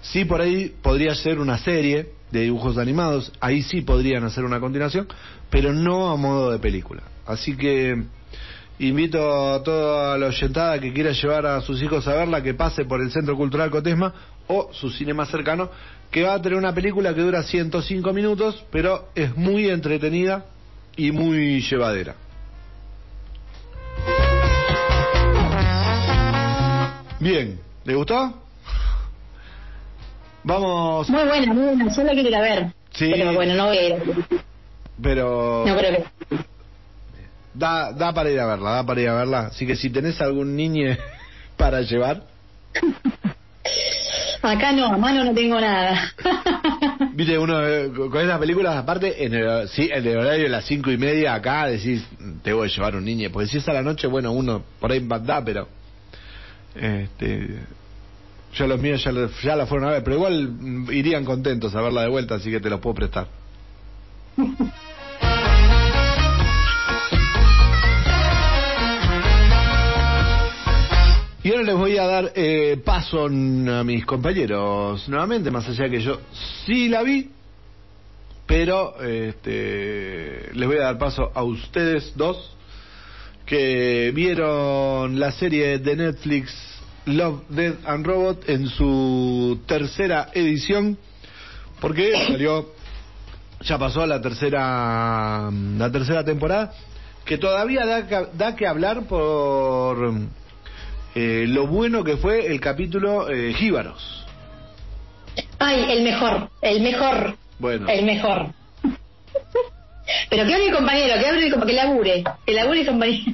Sí, por ahí podría ser una serie de dibujos animados, ahí sí podrían hacer una continuación, pero no a modo de película. Así que invito a toda la oyentada que quiera llevar a sus hijos a verla, que pase por el Centro Cultural Cotesma o su cine más cercano, que va a tener una película que dura 105 minutos, pero es muy entretenida y muy llevadera. Bien, ¿le gustó? Vamos. Muy buena, muy buena. Yo la quiero ir a ver. Sí. Pero bueno, no voy a ir. Pero. No creo que. Da, da para ir a verla, da para ir a verla. Así que si tenés algún niño para llevar. Acá no, a mano no tengo nada. Viste, uno eh, con esas películas, aparte, en el, sí, el horario de las cinco y media acá decís, te voy a llevar un niño. Porque si es a la noche, bueno, uno por ahí da, pero este, ya los míos ya, ya la fueron a ver, pero igual irían contentos a verla de vuelta, así que te los puedo prestar. Y ahora les voy a dar eh, paso a mis compañeros nuevamente, más allá que yo sí la vi, pero este, les voy a dar paso a ustedes dos que vieron la serie de Netflix Love, Death and Robot en su tercera edición, porque salió, ya pasó la tercera, la tercera temporada, que todavía da, da que hablar por eh, lo bueno que fue el capítulo eh, Jíbaros. Ay, el mejor, el mejor. Bueno. El mejor. Pero que hable mi compañero, que hable que labure, que labure mi compañero.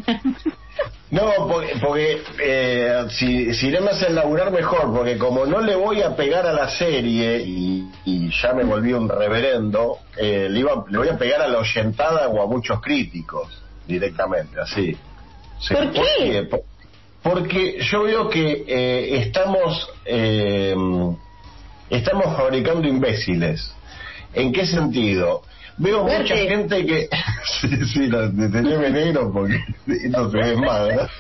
No, porque, porque eh, si, si no me hacen laburar mejor, porque como no le voy a pegar a la serie y, ya me volví un reverendo, eh, le, iba, le voy a pegar a la oyentada o a muchos críticos directamente, así. ¿Por qué? Porque, yo veo que eh, estamos, eh, estamos fabricando imbéciles. ¿En qué sentido? Veo mucha gente que. sí, sí, lo, teneme negro porque no se ve ¿verdad?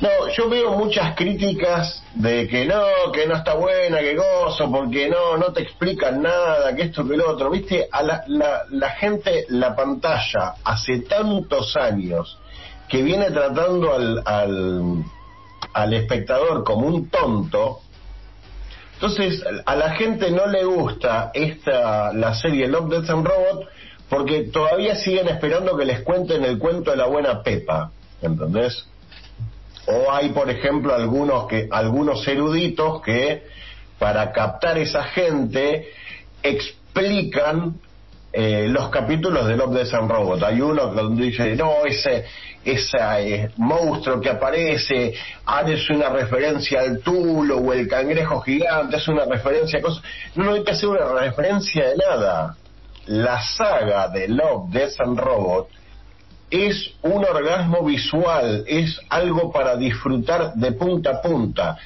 No, yo veo muchas críticas de que no, que no está buena, que gozo, porque no, no te explican nada, que esto, que lo otro. Viste, a la, la, la gente, la pantalla, hace tantos años que viene tratando al, al, al espectador como un tonto, entonces a la gente no le gusta esta la serie Love, Death and Robot porque todavía siguen esperando que les cuenten el cuento de la buena Pepa, ¿entendés? O hay, por ejemplo, algunos que algunos eruditos que para captar esa gente explican eh, los capítulos de Love, Death and Robot. Hay uno donde dice, no, ese, ese eh, monstruo que aparece, ah, es una referencia al tulo o el cangrejo gigante, es una referencia a cosas. No, no hay que hacer una referencia de nada. La saga de Love, Death and Robot es un orgasmo visual, es algo para disfrutar de punta a punta,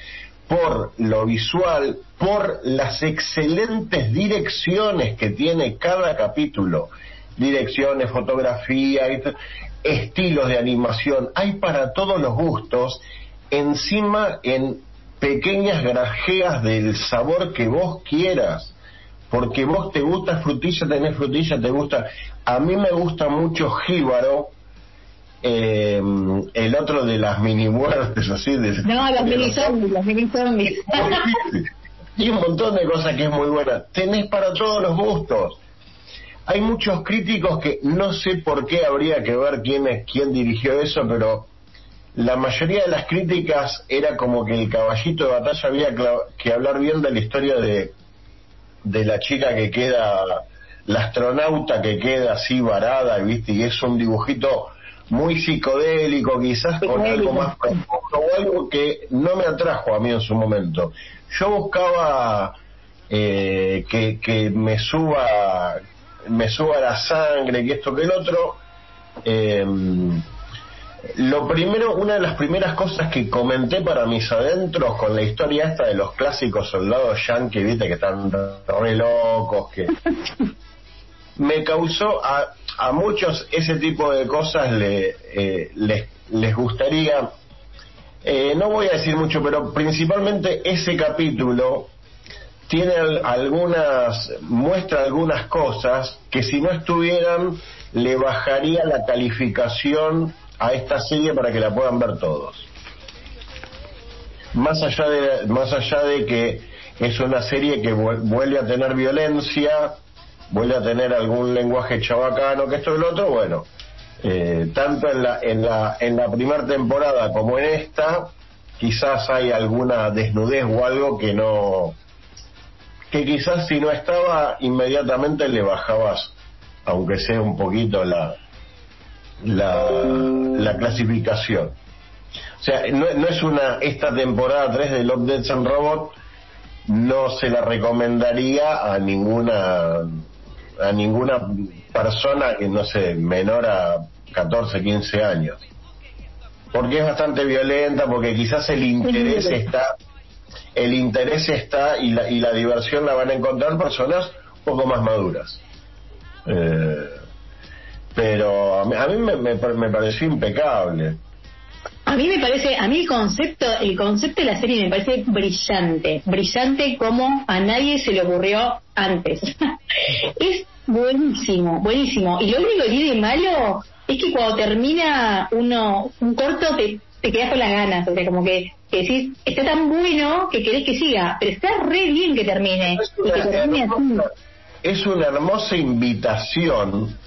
por lo visual, por las excelentes direcciones que tiene cada capítulo, direcciones, fotografía, estilos de animación, hay para todos los gustos, encima en pequeñas grajeas del sabor que vos quieras. Porque vos te gusta frutilla, tenés frutilla, te gusta. A mí me gusta mucho jíbaro, eh, el otro de las mini muertes, así de. No, los mini zombies, los mini zombies. y un montón de cosas que es muy buena. Tenés para todos los gustos. Hay muchos críticos que no sé por qué habría que ver quién es quién dirigió eso, pero la mayoría de las críticas era como que el caballito de batalla había que hablar bien de la historia de de la chica que queda, la astronauta que queda así varada, ¿viste? Y es un dibujito muy psicodélico, quizás con algo más profundo o algo que no me atrajo a mí en su momento. Yo buscaba eh, que, que me suba me suba la sangre, que esto que el otro. Eh, lo primero, una de las primeras cosas que comenté para mis adentros con la historia esta de los clásicos soldados yankees, viste, que están re locos, que me causó a, a muchos ese tipo de cosas le, eh, les, les gustaría, eh, no voy a decir mucho, pero principalmente ese capítulo tiene algunas, muestra algunas cosas que si no estuvieran le bajaría la calificación a esta serie para que la puedan ver todos. Más allá de, más allá de que es una serie que vuelve a tener violencia, vuelve a tener algún lenguaje chabacano, que esto y lo otro, bueno, eh, tanto en la, en la, en la primera temporada como en esta, quizás hay alguna desnudez o algo que no, que quizás si no estaba inmediatamente le bajabas, aunque sea un poquito la, la, la clasificación. O sea, no, no, es una, esta temporada 3 de Love, Death and Robot no se la recomendaría a ninguna, a ninguna persona que no sé, menor a 14, 15 años. Porque es bastante violenta, porque quizás el interés está, el interés está y la, y la diversión la van a encontrar personas un poco más maduras. Eh, pero a mí, me, me, pareció impecable. A mí me parece, a mí el concepto, el concepto de la serie me parece brillante, brillante como a nadie se le ocurrió antes. es buenísimo, buenísimo. Y lo único que tiene malo es que cuando termina uno un corto te, te quedas con las ganas, o sea, como que, que decís, está tan bueno que querés que siga, pero está re bien que termine. Es una, es una hermosa invitación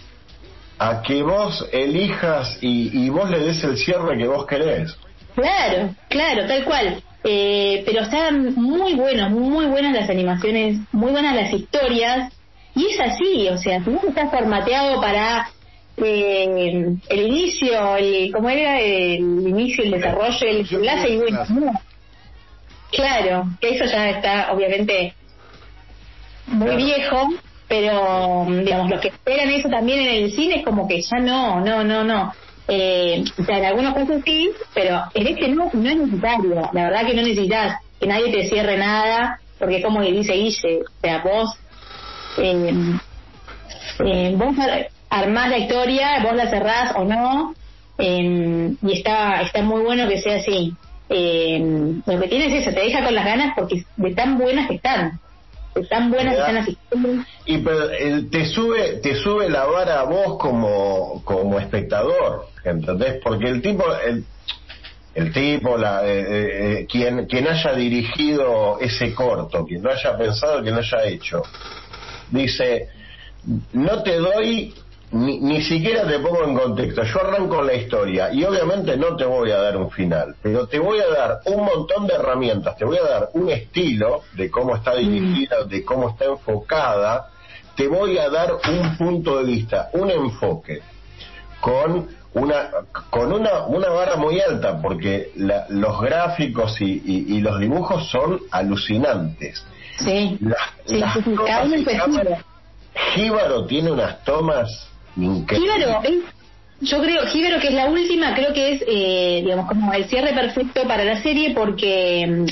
a que vos elijas y, vos le des el cierre que vos querés. Claro, claro, tal cual. Eh, pero están muy buenos, muy buenas las animaciones, muy buenas las historias. Y es así, o sea, si vos estás formateado para eh, el inicio, el, ¿cómo era? El inicio, el desarrollo, el enlace y bueno, Claro, que eso ya está obviamente muy viejo, pero digamos los que esperan eso también en el cine es como que ya no no no no eh, o sea en algunos casos sí pero en este no no es necesario la verdad que no necesitas que nadie te cierre nada porque como dice Guille o sea vos eh, eh, vos armás la historia vos la cerrás o no eh, y está, está muy bueno que sea así. Eh, lo que tiene es eso, te deja con las ganas porque de tan buenas que están. Tan buenas están así. Y pero, eh, te sube te sube la vara a vos como como espectador, ¿entendés? Porque el tipo el, el tipo, la, eh, eh, quien, quien haya dirigido ese corto, quien lo haya pensado, quien lo haya hecho, dice, no te doy, ni, ni siquiera te pongo en contexto, yo arranco la historia y obviamente no te voy a dar un final, pero te voy a dar un montón de herramientas, te voy a dar un estilo de cómo está dirigida, de cómo está enfocada, te voy a dar un punto de vista, un enfoque, con una con una, una vara muy alta porque la, los gráficos y, y, y, los dibujos son alucinantes. Sí, las, las tomas Jíbaro tiene unas tomas Jíbaro, yo creo, Jíbaro que es la última, creo que es, eh, digamos, como el cierre perfecto para la serie porque,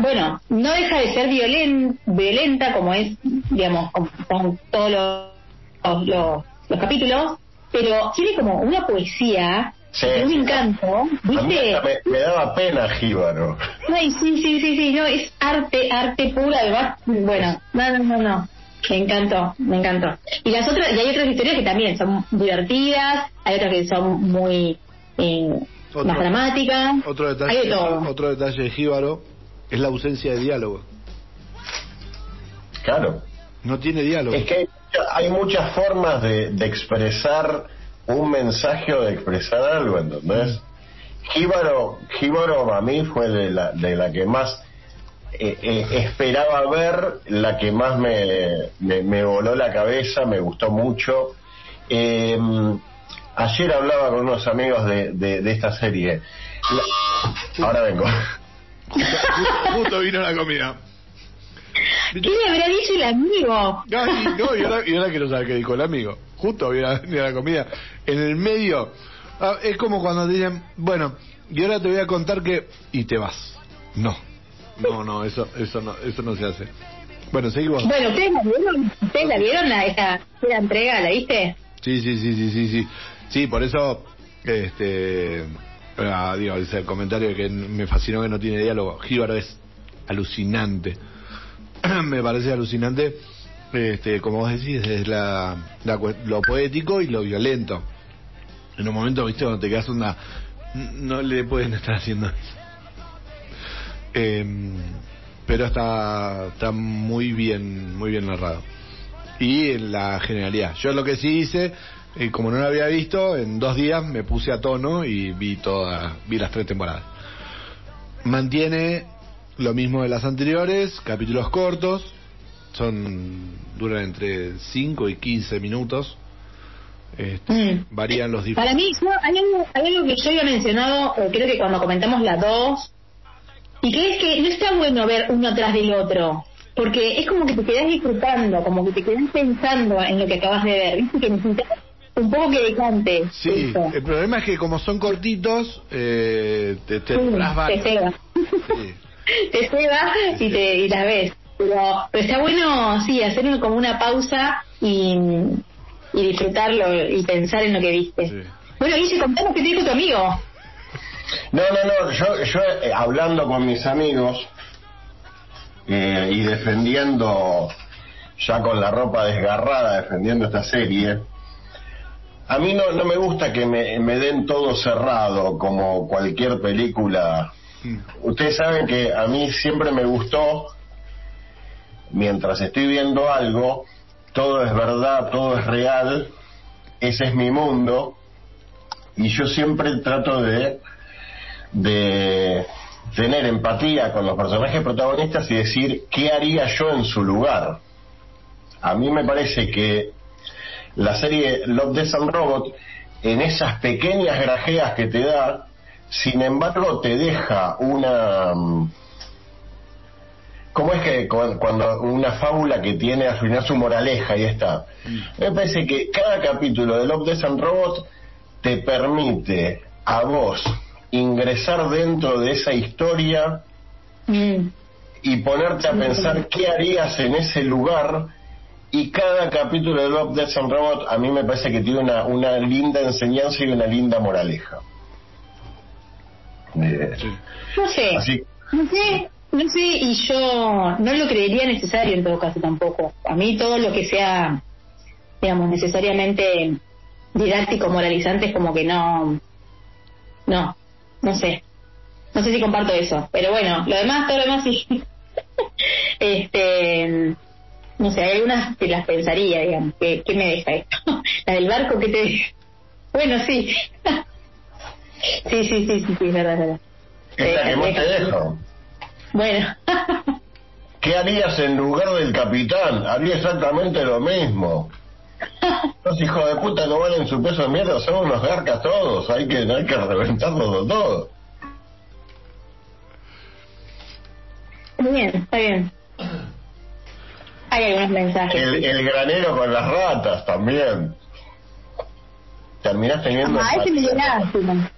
bueno, no deja de ser violen, violenta como es, digamos, son todos los, los, los capítulos, pero tiene como una poesía Sí, un encanto, ¿viste? Me, me, daba pena Jíbaro. Ay, sí, sí, sí, sí, no, es arte, arte pura, además, bueno, no, no, no, no, me encantó, me encantó. Y las otras, y hay otras historias que también son divertidas, hay otras que son muy eh, otro, más dramáticas, otro detalle, hay de todo. Otro detalle de Jíbaro es la ausencia de diálogo. Claro. No tiene diálogo. Es que hay muchas formas de, de expresar un mensaje o de expresar algo, ¿entendés? Jíbaro, Jíbaro a mí fue de la, de la que más eh, eh, esperaba ver, la que más me, me, me, voló la cabeza, me gustó mucho. Eh, ayer hablaba con unos amigos de, de, de esta serie. La, ahora vengo. Justo, vino la comida. ¿Qué le habrá dicho el amigo? No, y, no, y, ahora, y ahora quiero saber qué dijo el amigo. Justo viene la comida. En el medio, ah, es como cuando te dicen, bueno, y ahora te voy a contar que. y te vas. No. No, no, eso, eso no, eso no se hace. Bueno, seguimos. Bueno, ¿ustedes la vieron? ¿Ustedes la vieron la, esa, esa entrega? ¿La viste? Sí, sí, sí, sí, sí, sí. Sí, por eso, este. Ah, digo, ese comentario que me fascinó que no tiene diálogo. Jíbaro es alucinante. me parece alucinante, este, como vos decís, es la, la, lo poético y lo violento. En un momento, viste, cuando te quedas una... No le pueden estar haciendo eso. Eh, pero está, está muy bien, muy bien narrado. Y en la generalidad. Yo lo que sí hice, eh, como no lo había visto, en dos días me puse a tono y vi todas, vi las tres temporadas. Mantiene lo mismo de las anteriores, capítulos cortos, son duran entre 5 y 15 minutos. Este, mm. Varían los Para mí, no, hay, algo, hay, algo, que yo había mencionado, eh, creo que cuando comentamos la 2, y que es que no está bueno ver uno tras del otro, porque es como que te quedas disfrutando, como que te quedas pensando en lo que acabas de ver, ¿viste? Que necesitas un poco que decante. Sí, eso. el problema es que como son cortitos, eh, te, te, sí, te ceba. Sí. te ceba y, te, y las ves. Pero, pero está bueno, sí, hacer como una pausa y, y disfrutarlo y pensar en lo que viste. Bueno, Guille, contanos qué te dijo tu amigo. No, no, no, yo, yo eh, hablando con mis amigos eh, y defendiendo, ya con la ropa desgarrada, defendiendo esta serie, a mí no, no me gusta que me, me den todo cerrado como cualquier película. Mm. Ustedes saben que a mí siempre me gustó mientras estoy viendo algo, todo es verdad, todo es real, ese es mi mundo, y yo siempre trato de, de tener empatía con los personajes protagonistas y decir qué haría yo en su lugar. A mí me parece que la serie Love, Death and Robot, en esas pequeñas grajeas que te da, sin embargo te deja una ¿Cómo es que cuando una fábula que tiene al final su moraleja y está? Mm. Me parece que cada capítulo de Love, Death and Robot te permite a vos ingresar dentro de esa historia mm. y ponerte a pensar qué harías en ese lugar y cada capítulo de Love, Death and Robot a mí me parece que tiene una, una linda enseñanza y una linda moraleja. Eh, no sé. No sé, no sé, y yo no lo creería necesario en todo caso tampoco. A mí todo lo que sea, digamos, necesariamente didáctico, moralizante, es como que no, no, no sé. No sé si comparto eso, pero bueno, lo demás, todo lo demás sí. este, no sé, hay algunas que las pensaría, digamos, que, ¿qué me deja esto? La del barco que te... Bueno, sí. sí, sí, sí, sí, sí, es verdad, es verdad. Esta que vos te dejo. Bueno. ¿Qué harías en lugar del capitán? Haría exactamente lo mismo. Los hijos de puta no valen su peso de mierda, son unos garcas todos, hay que, hay que reventarlos todo. Bien, está bien. Hay algunos mensajes. El, granero con las ratas también. Terminás teniendo. Ah, ese me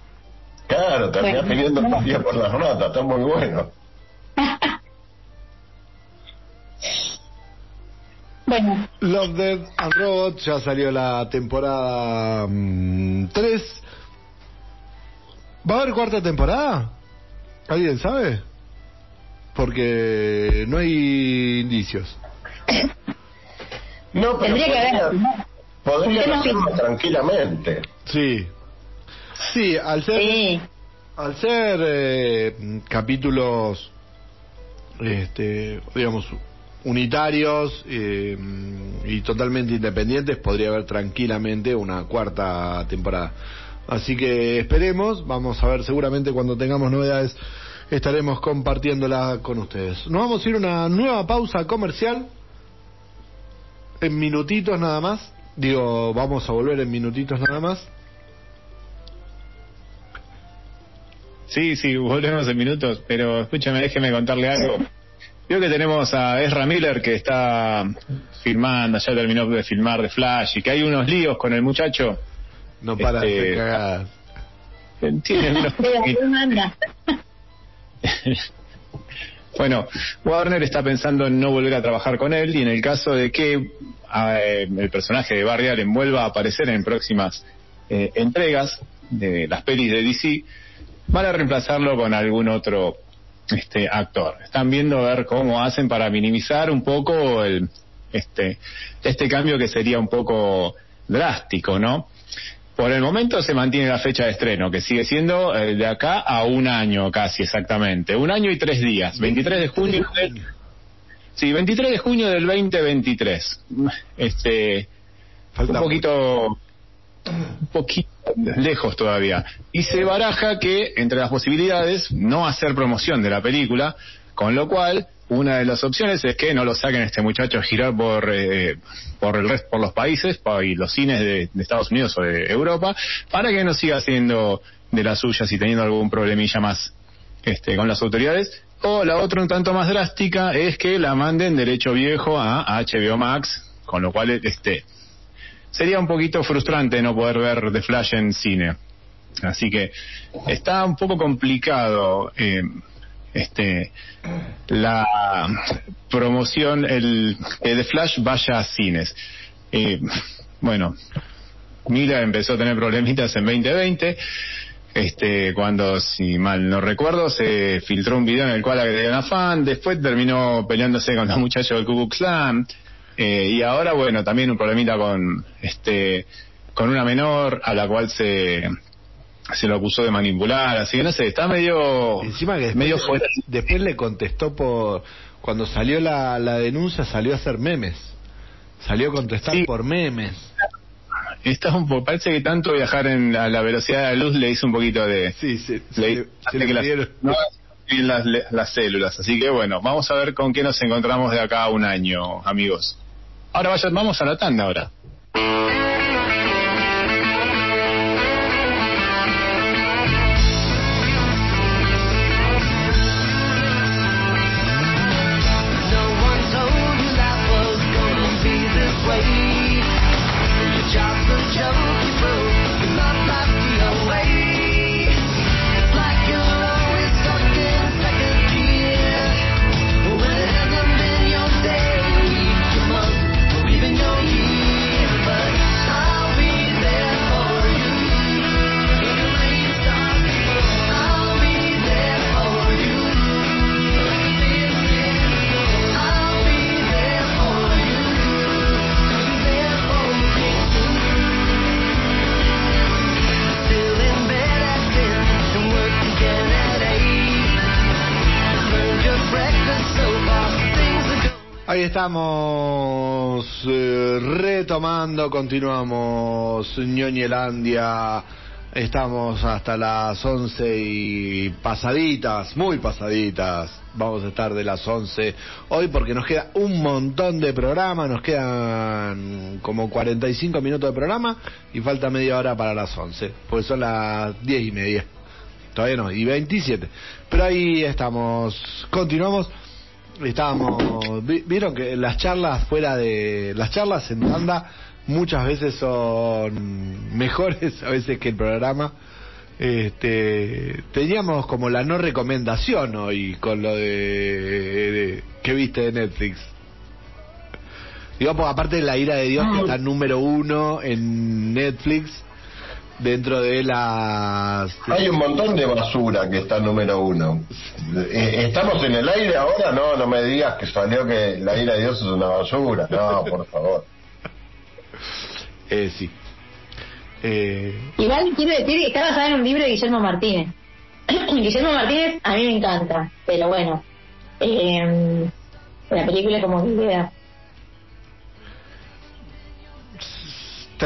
Claro, terminás teniendo empatía por las ratas, está muy bueno. bueno. Love, Dead and Robots ya salió la temporada 3. Mm, ¿Va a haber cuarta temporada? ¿Alguien sabe? Porque no hay indicios. No, pero Tendría podría, que haber. Hacerlo tranquilamente. Sí. Sí, al ser, al ser eh, capítulos, este, digamos, unitarios eh, y totalmente independientes, podría haber tranquilamente una cuarta temporada. Así que esperemos, vamos a ver seguramente cuando tengamos novedades estaremos compartiéndola con ustedes. Nos vamos a ir a una nueva pausa comercial en minutitos nada más. Digo, vamos a volver en minutitos nada más. Sí, sí, volvemos en minutos, pero escúchame, déjeme contarle algo. Veo que tenemos a Ezra Miller que está filmando, ya terminó de filmar de Flash y que hay unos líos con el muchacho. No para de este, cagar. Tiene unos... bueno, Warner está pensando en no volver a trabajar con él y en el caso de que eh, el personaje de Barry Allen vuelva a aparecer en próximas eh, entregas de las pelis de DC, van a reemplazarlo con algún otro este actor. Están viendo a ver cómo hacen para minimizar un poco el este este cambio que sería un poco drástico, ¿no? Por el momento se mantiene la fecha de estreno, que sigue siendo eh, de acá a un año casi exactamente. Un año y tres días. 23 de junio. Del, sí, 23 de junio del 2023. Este, un poquito, un poquito lejos todavía. Y se baraja que entre las posibilidades no hacer promoción de la película, con lo cual una de las opciones es que no lo saquen este muchacho a girar por eh, por el resto por los países y los cines de, Estados Unidos o de Europa para que no siga haciendo de las suyas y teniendo algún problemilla más este con las autoridades o la otra un tanto más drástica es que la manden derecho viejo a HBO Max con lo cual este sería un poquito frustrante no poder ver The Flash en cine. Así que está un poco complicado eh, este la promoción el de Flash vaya a cines. Eh, bueno Mila empezó a tener problemitas en 2020 este cuando si mal no recuerdo se filtró un video en el cual agredieron a fan después terminó peleándose con los muchachos del Ku Klux Klan eh, y ahora bueno también un problemita con este con una menor a la cual se se lo acusó de manipular, así que no sé, está medio encima que después, medio después le contestó por cuando salió la, la denuncia salió a hacer memes. Salió a contestar por memes. Está un poco, parece que tanto viajar en a la velocidad de la luz le hizo un poquito de Sí, sí, le, que las, las, las células, así que bueno, vamos a ver con qué nos encontramos de acá a un año, amigos. Ahora vaya, vamos a la tanda ahora. Estamos eh, retomando, continuamos ñoñelandia. Estamos hasta las once y pasaditas, muy pasaditas. Vamos a estar de las once hoy porque nos queda un montón de programa, nos quedan como 45 minutos de programa y falta media hora para las once, pues son las diez y media. Todavía no, y 27. Pero ahí estamos, continuamos estábamos vieron que las charlas fuera de las charlas en banda muchas veces son mejores a veces que el programa. Este teníamos como la no recomendación hoy con lo de, que viste de Netflix. Digo porque aparte de la ira de Dios que está número uno en Netflix dentro de las... Hay un montón de basura que está número uno. Eh, ¿Estamos en el aire ahora? No, no me digas que salió que la ira de Dios es una basura. No, por favor. Eh, sí. Eh... Igual quiero decir que está basada en un libro de Guillermo Martínez. Guillermo Martínez a mí me encanta, pero bueno, eh, la película como idea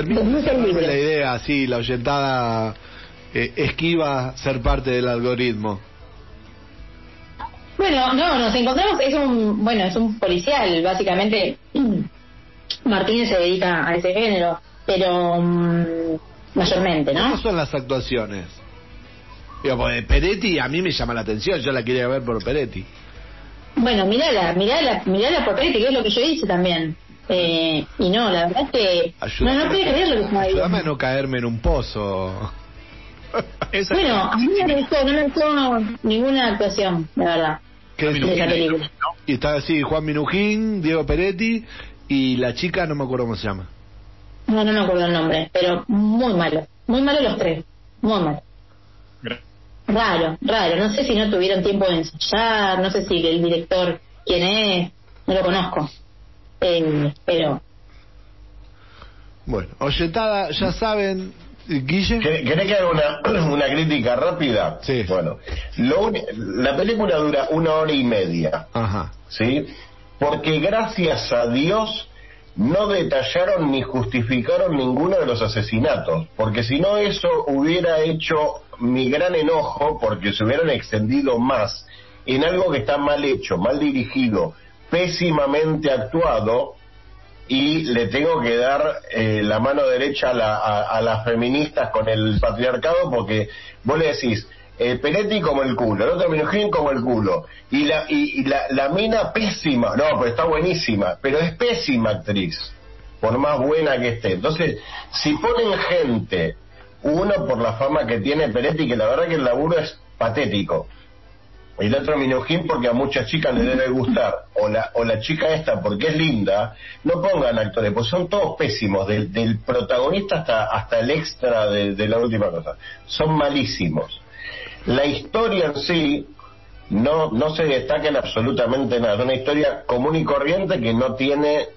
la idea, sí, la oyentada eh, esquiva ser parte del algoritmo. Bueno, no, nos encontramos, es un, bueno, es un policial, básicamente. Martínez se dedica a ese género, pero mm, mayormente, ¿no? ¿Cómo son las actuaciones? Digo, porque Peretti a mí me llama la atención, yo la quería ver por Peretti. Bueno, mirala, mirala, mirala por Peretti, que es lo que yo hice también. Eh, y no, la verdad es que no, no puedo creer lo que está Ayúdame a no caerme en un pozo. bueno, a mí no me gustó, no me gustó ninguna actuación, la verdad. ¿Qué de esa película. Y está así, Juan Minujín, Diego Peretti y la chica, no me acuerdo cómo se llama. No, no me acuerdo el nombre, pero muy malo, muy malo los tres, muy malo. Raro, raro, no sé si no tuvieron tiempo de ensayar, no sé si el director quién es, no lo conozco. Eh, pero. Bueno, oyentada, ya saben, Guille. ¿Querés que haga una, una crítica rápida? Sí. Bueno, lo, la película dura una hora y media. Ajá. ¿Sí? Porque gracias a Dios no detallaron ni justificaron ninguno de los asesinatos. Porque si no, eso hubiera hecho mi gran enojo porque se hubieran extendido más en algo que está mal hecho, mal dirigido pésimamente actuado y le tengo que dar eh, la mano derecha a, las feministas con el patriarcado porque vos le decís eh, Penetti como el culo, el otro Minujín como el culo y la y, la, la, mina pésima, no, pero está buenísima, pero es pésima actriz por más buena que esté. Entonces, si ponen gente, uno por la fama que tiene Penetti, que la verdad que el laburo es patético, el otro Minujín porque a muchas chicas les debe gustar, o la, o la chica esta porque es linda, no pongan actores, pues son todos pésimos, del, del protagonista hasta, hasta el extra de, la última cosa. Son malísimos. La historia en sí no, no se destaca en absolutamente nada. Es una historia común y corriente que no tiene,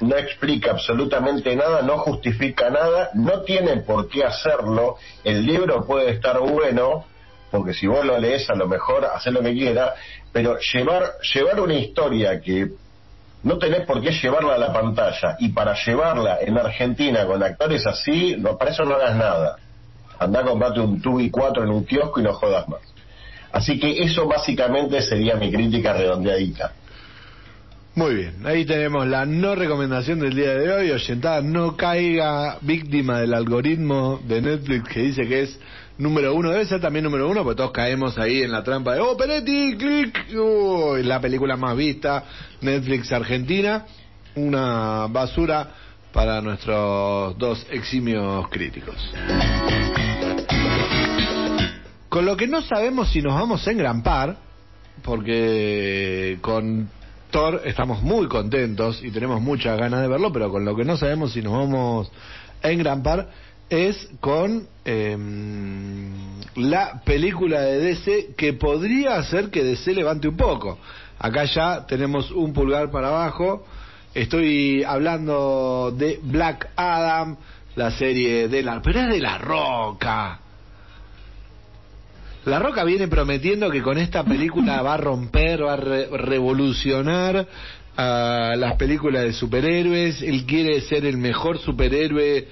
no explica absolutamente nada, no justifica nada, no tiene por qué hacerlo. El libro puede estar bueno, porque si vos lo lees a lo mejor hacer lo que quiera, pero llevar, llevar una historia que no tenés por qué llevarla a la pantalla y para llevarla en Argentina con actores así, no, para eso no hagas nada. Andá a un Tubi 4 en un kiosco y no jodas más. Así que eso básicamente sería mi crítica redondeadita. Muy bien, ahí tenemos la no recomendación del día de hoy. Oyentada, no caiga víctima del algoritmo de Netflix que dice que es número uno. Debe ser también número uno, porque todos caemos ahí en la trampa de, oh, Peretti, clic, la película más vista, Netflix Argentina. Una basura para nuestros dos eximios críticos. Con lo que no sabemos si nos vamos a engrampar, porque con Thor estamos muy contentos y tenemos muchas ganas de verlo, pero con lo que no sabemos si nos vamos a engrampar es con em, la película de DC que podría hacer que DC levante un poco. Acá ya tenemos un pulgar para abajo. Estoy hablando de Black Adam, la serie de la... Pero es de La Roca. La Roca viene prometiendo que con esta película va a romper, va a revolucionar a las películas de superhéroes, él quiere ser el mejor superhéroe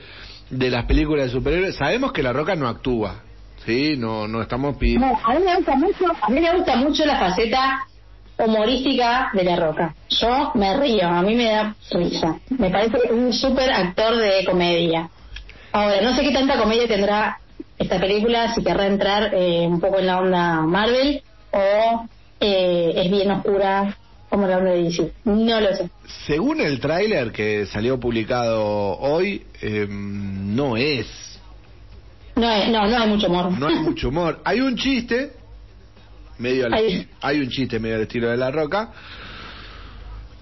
de las películas de superhéroes. Sabemos que La Roca no actúa, ¿sí? No, no estamos pidiendo... a mí me gusta mucho, a mí me gusta mucho la faceta humorística de La Roca. Yo me río, a mí me da risa. Me parece un súper actor de comedia. Ahora, no sé qué tanta comedia tendrá esta película, si querrá entrar eh, un poco en la onda Marvel o eh, es bien oscura como la de DC. No lo sé. Según el tráiler que salió publicado hoy, em, no es. No, no, no hay mucho humor. No hay mucho humor. Hay un chiste, medio hay... hay un chiste medio al estilo de La Roca,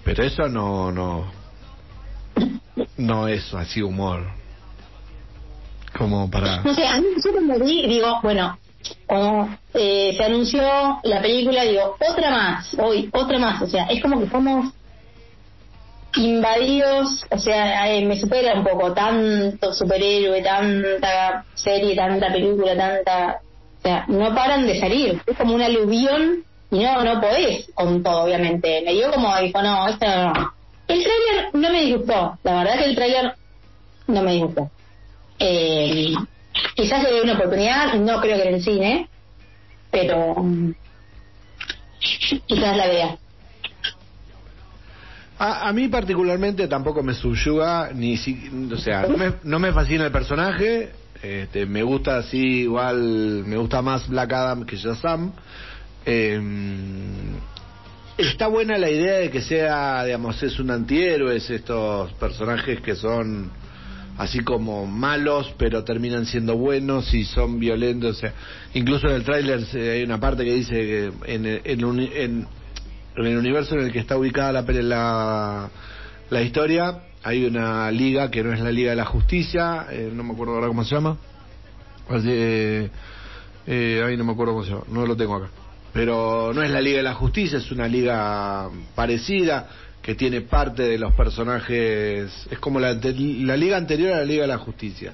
pero eso no, no, no es así humor. Como para... No sé, a mí yo cuando vi, digo, bueno, cuando eh, se anunció la película, digo, otra más, hoy, otra más, o sea, es como que somos invadidos, o sea, eh, me supera un poco, tanto superhéroe, tanta serie, tanta película, tanta... O sea, no paran de salir, es como un aluvión y no, no podés con todo, obviamente. Me dio como, dijo, no, esto no. El tráiler no me disgustó, la verdad que el tráiler no me disgustó. Eh, quizás le dé una oportunidad, no creo que en el cine, pero mm, quizás la vea. A, a, mí particularmente tampoco me subyuga, ni si, o sea, no me, no me fascina el personaje, este, me gusta así, igual, me gusta más Black Adam que Shazam. Eh, está buena la idea de que sea, digamos, es un antihéroe, es estos personajes que son así como malos, pero terminan siendo buenos y son violentos. O sea, incluso en el tráiler hay una parte que dice que en, en, en, el universo en el que está ubicada la, la, la historia hay una liga que no es la Liga de la Justicia, eh, no me acuerdo ahora cómo se llama. Eh, eh, ahí no me acuerdo cómo se llama, no lo tengo acá. Pero no es la Liga de la Justicia, es una liga parecida que tiene parte de los personajes, es como la, la liga anterior a la Liga de la Justicia.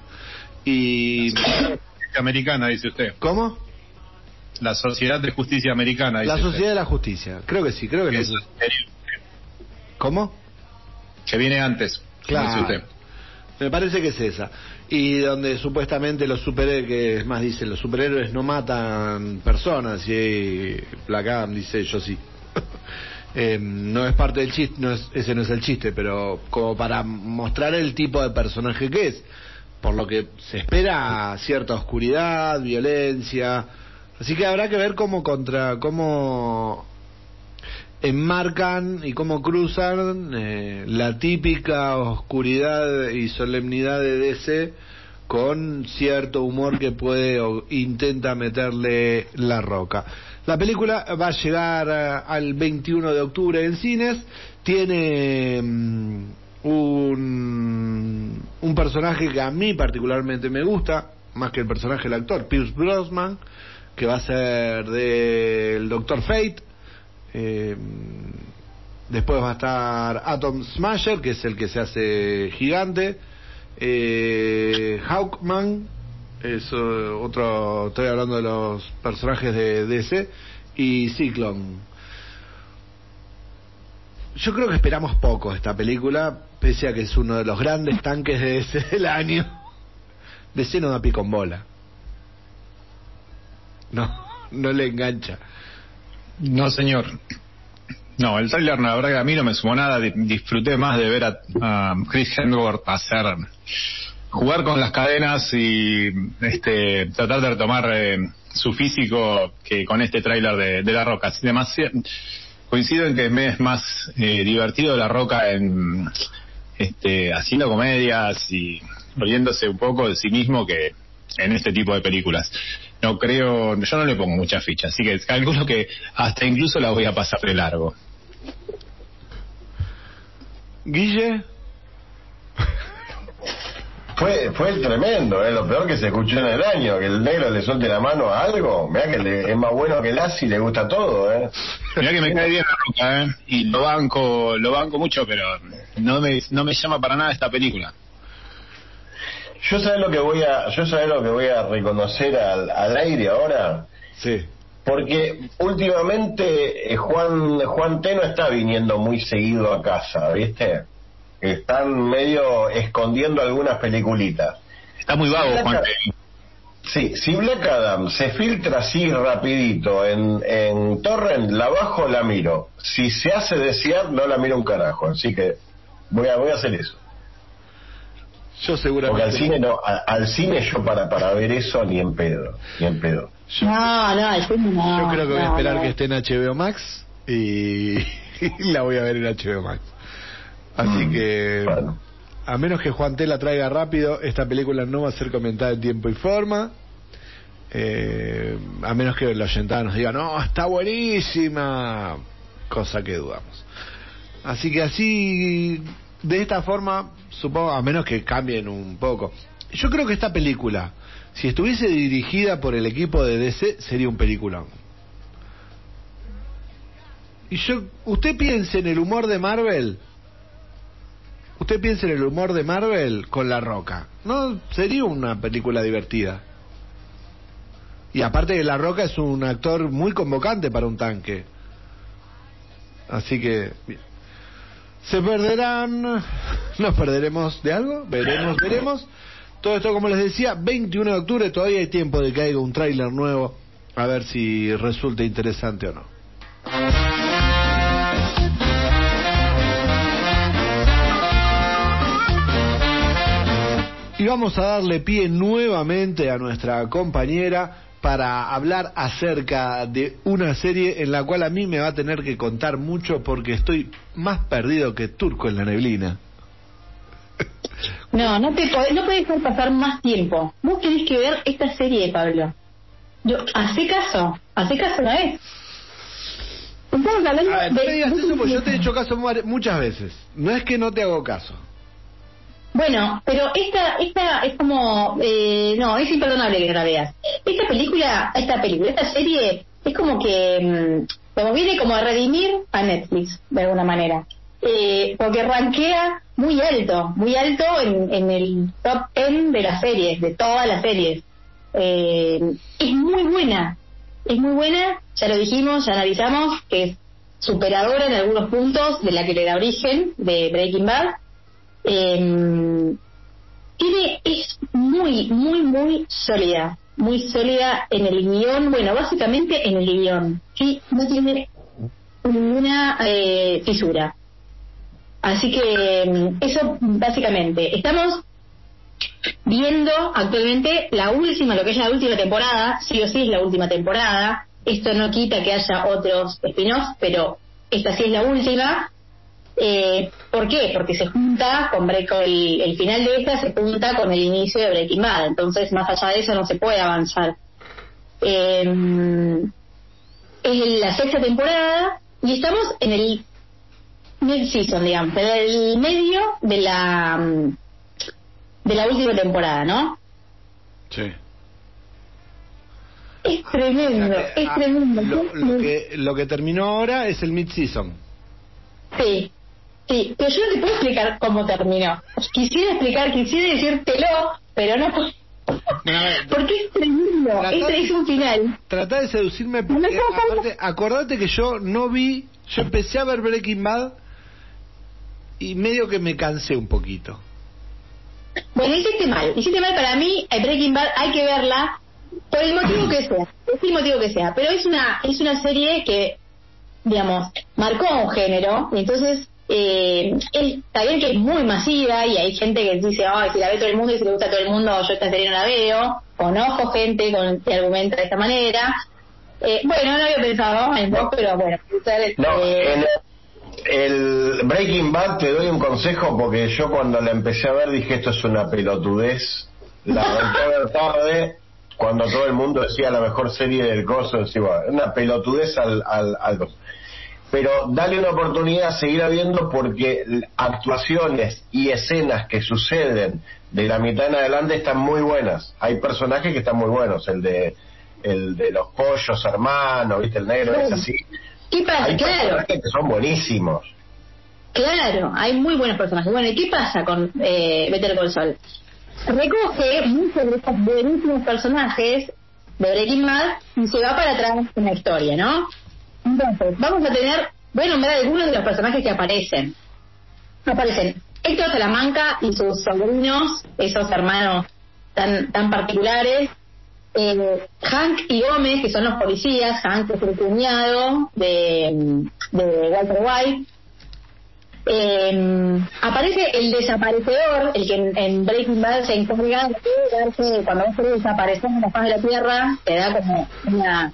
Y... Americana, dice usted. ¿Cómo? La Sociedad de Justicia Americana. Dice la Sociedad de la Justicia, creo que sí, creo que, es. ¿Cómo? Que viene antes. Claro. Usted. Me parece que es esa. Y donde supuestamente los superhéroes, que es más, dicen, los superhéroes no matan personas y Black dice yo sí. Eh, no es parte del chiste, no es, ese no es el chiste, pero como para mostrar el tipo de personaje que es, por lo que se espera cierta oscuridad, violencia, así que habrá que ver cómo contra, cómo enmarcan y cómo cruzan eh, la típica oscuridad y solemnidad de DC con cierto humor que puede o intenta meterle la roca. La película va a llegar eh, al 21 de octubre en cines. Tiene mm, un, un personaje que a mí particularmente me gusta, más que el personaje del actor, Pierce Brosnan, que va a ser del Doctor Fate. Eh, después va a estar Atom Smasher, que es el que se hace gigante. Eh, Hawkman, es otro, estoy hablando de los personajes de DC, y Cyclone. Yo creo que esperamos poco esta película, pese a que es uno de los grandes tanques de DC del año. DC no da pico en bola. No, no le engancha. No, señor. No, el trailer, la verdad que a mí no me sumó nada. Disfruté más de ver a, Chris Hemsworth hacer jugar con las cadenas y este tratar de retomar eh, su físico que con este tráiler de, de, La Roca. coincido en que me es más eh, divertido La Roca en este haciendo comedias y riéndose un poco de sí mismo que en este tipo de películas. No creo, yo no le pongo mucha ficha, así que calculo que hasta incluso la voy a pasar de largo. Guille, fue, fue tremendo, ¿eh? lo peor que se escuchó en el año, que el negro le suelte la mano a algo. Mira que es más bueno que el Asi, le gusta todo. ¿eh? Mira que me cae bien la roca, ¿eh? y lo banco, lo banco mucho, pero no me, no me llama para nada esta película. Yo sabes lo que voy a, yo sabes lo que voy a reconocer al, al aire ahora. Sí. porque últimamente eh, Juan Juan T no está viniendo muy seguido a casa, ¿viste? Están medio escondiendo algunas peliculitas. Está muy vago, Juan. Sí, si Black Adam se filtra así rapidito en, en Torrent, la bajo, la miro. Si se hace desear, no la miro un carajo. Así que voy a, voy a hacer eso. Yo seguramente. Porque al cine no, al cine yo para para ver eso ni en pedo, ni en pedo. Yo, no, no, el no. Yo creo que voy a esperar que esté en HBO Max y, la voy a ver en HBO Max. Así mm, que a menos que Juan T la traiga rápido, esta película no va a ser comentada en tiempo y forma. Eh, a menos que los oyentados nos digan, no, está buenísima, cosa que dudamos. Así que así, de esta forma, supongo, a menos que cambien un poco. Yo creo que esta película, si estuviese dirigida por el equipo de DC, sería un peliculón. Y yo, usted piense en el humor de Marvel, usted piense en el humor de Marvel con La Roca. No sería una película divertida. Y aparte que La Roca es un actor muy convocante para un tanque. Así que se perderán, nos perderemos de algo, veremos, veremos. Todo esto, como les decía, 21 de octubre, todavía hay tiempo de que haya un tráiler nuevo, a ver si resulta interesante o no. Y vamos a darle pie nuevamente a nuestra compañera para hablar acerca de una serie en la cual a mí me va a tener que contar mucho porque estoy más perdido que turco en la neblina. No, no te no puedes dejar pasar más tiempo. Vos tenés que ver esta serie, Pablo. Yo, hace caso, hace caso una vez. Estamos hablando de... eso yo te he hecho caso muchas veces. No es que no te hago caso. Bueno, pero esta, esta es como, eh, no, es imperdonable que la veas. Esta película, esta película, esta serie es como que, mm, como viene como a redimir a Netflix de alguna manera, eh, porque ranquea muy alto, muy alto en, en el top 10 de las series, de todas las series. Eh, es muy buena, es muy buena, ya lo dijimos, ya analizamos que es superadora en algunos puntos de la que le da origen de Breaking Bad eh, tiene, es muy, muy, muy sólida, muy sólida en el guion, bueno, básicamente en el guion, ¿sí? No tiene ninguna eh, fisura. Así que em, eso básicamente. Estamos viendo actualmente la última, lo que es la última temporada, sí o sí es la última temporada. Esto no quita que haya otros spin-offs, pero esta sí es la última. Eh, ¿Por qué? Porque se junta con el, el, final de esta se junta con el inicio de Breaking Bad, entonces más allá de eso no se puede avanzar. Eh, es la sexta temporada y estamos en el mid-season, digamos, pero el medio de la de la última temporada, ¿no? Sí. Es tremendo, es ah, tremendo. Lo, que, lo que terminó ahora es el mid-season. Sí, Sí, pero yo no te puedo explicar cómo terminó. Quisiera explicar, quisiera decírtelo, pero no puedo. porque es tremendo, este es un final. Trata de seducirme porque, aparte, acordate que yo no vi, yo empecé a ver Breaking Bad y medio que me cansé un poquito. Bueno, hiciste mal, hiciste mal para mí, Breaking Bad hay que verla por el motivo que sea, es el motivo que sea, pero es una, es una serie que, digamos, marcó un género, y entonces eh, está bien que es muy masiva y hay gente que dice, ay, si la ve todo el mundo y si le gusta a todo el mundo, yo esta serie no la veo. Conozco gente con, que argumenta de esta manera. Eh, bueno, no había pensado en vos, pero bueno, no, eh, el Breaking Bad te doy un consejo porque yo cuando la empecé a ver dije esto es una pelotudez. La arranqué a ver tarde cuando todo el mundo decía la mejor serie del coso, decía, una pelotudez al, al, al pero dale una oportunidad a seguir habiendo porque actuaciones y escenas que suceden de la mitad en adelante están muy buenas. Hay personajes que están muy buenos, el de el de los pollos hermanos, viste el negro es así. ¿Qué pasa? Hay claro. personajes que son buenísimos. Claro, hay muy buenos personajes. Bueno, ¿y qué pasa con eh, Better Call Saul? Recoge muchos de estos buenísimos personajes de Breaking Bad y se va para atrás en la historia, ¿no? Entonces, vamos a tener, voy a nombrar algunos de los personajes que aparecen. Aparecen Héctor Salamanca y sus sobrinos, esos hermanos tan, tan particulares, eh, Hank y Gómez, que son los policías, Hank es el cuñado de, de Walter White, eh, aparece el desaparecedor, el que en, Breaking Bad se encarga cuando vos desaparecer en la faz de la Tierra, te da como una,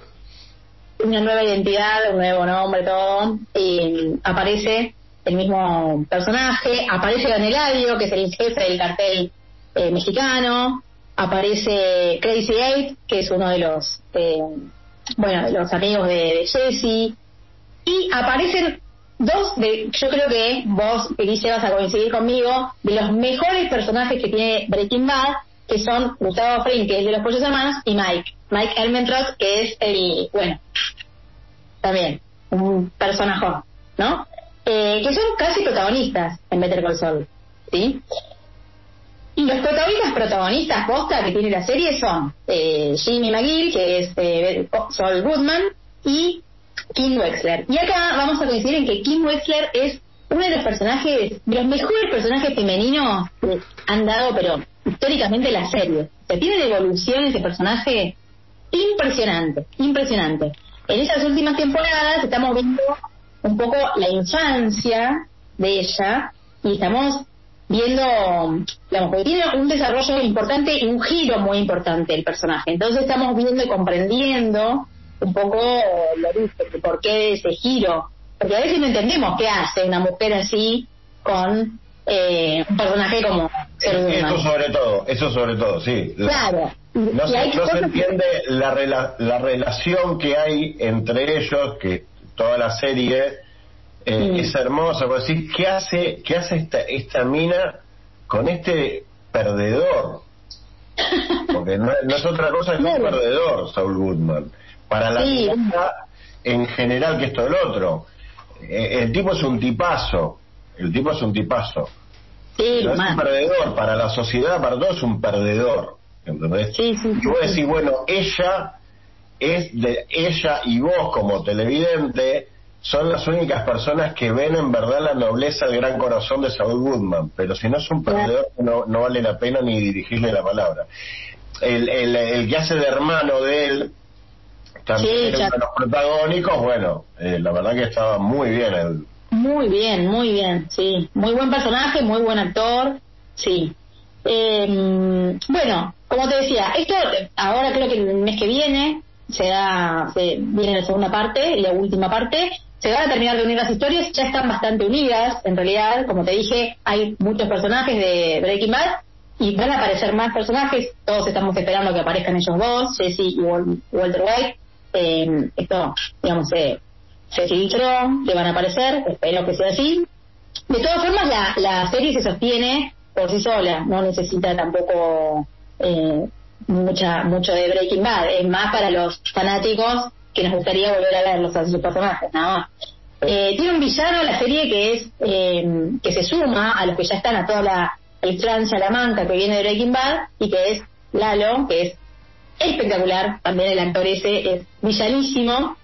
una nueva identidad, un nuevo nombre, todo. Y aparece el mismo personaje, aparece Don Eladio, que es el jefe del cartel eh, mexicano, aparece Crazy Eight, que es uno de los, eh, bueno, de los amigos de, de Jesse, y aparecen dos de, yo creo que vos, Felicia, vas a coincidir conmigo, de los mejores personajes que tiene Breaking Bad, que son Gustavo Fring, que es de los Pollos Hermanos, y Mike. Mike Elmentrost, que es el, bueno, también, un personaje, ¿no? Eh, que son casi protagonistas en Better Call Saul, ¿sí? Y los protagonistas protagonistas posta que tiene la serie son eh, Jimmy McGill, que es eh, Saul Goodman, y Kim Wexler. Y acá vamos a coincidir en que Kim Wexler es uno de los personajes, de los mejores personajes femeninos que han dado, pero históricamente la serie. O sea, tiene de evolución ese personaje impresionante, impresionante. En esas últimas temporadas estamos viendo un poco la infancia de ella y estamos viendo, digamos, porque tiene un desarrollo importante y un giro muy importante el personaje. Entonces estamos viendo y comprendiendo un poco lo por qué ese giro. Porque a veces no entendemos qué hace una mujer así con eh, un personaje como Eso sobre todo, eso sobre todo, sí. Claro. No, se, no se entiende la, la relación que hay entre ellos, que toda la serie eh, mm. es hermosa. Por decir, ¿qué hace, qué hace esta, esta mina con este perdedor? Porque no, es otra cosa que un perdedor, Saul Goodman para la vida en general que esto el otro. Eh, el tipo es un tipazo, el tipo es un tipazo. Sí, es un perdedor, para la sociedad, para todos es un perdedor. ¿Entendés? Sí, sí, y vos decís, bueno, ella es de ella y vos como televidente son las únicas personas que ven en verdad la nobleza del gran corazón de Saul Goodman, pero si no es un perdedor no, no vale la pena ni dirigirle la palabra. El, el, el que hace de hermano de él, también sí, los protagónicos, bueno, eh, la verdad que estaba muy bien. El... Muy bien, muy bien, sí. Muy buen personaje, muy buen actor, sí. Eh, bueno, como te decía, esto ahora creo que el mes que viene se da, se, viene la segunda parte, la última parte, se van a terminar de unir las historias, ya están bastante unidas, en realidad, como te dije, hay muchos personajes de Breaking Bad y van a aparecer más personajes, todos estamos esperando que aparezcan ellos dos, Jesse y Walter White, eh, esto, digamos, se, se filtró, que van a aparecer, espero que sea así. De todas formas, la, la serie se sostiene por sí sola, no necesita tampoco eh, mucha mucho de Breaking Bad, es más para los fanáticos que nos gustaría volver a verlos a sus personajes, nada más. Eh, tiene un villano la serie que es eh, que se suma a los que ya están a toda la el clan Salamanca que viene de Breaking Bad y que es Lalo, que es espectacular, también el actor ese es villanísimo.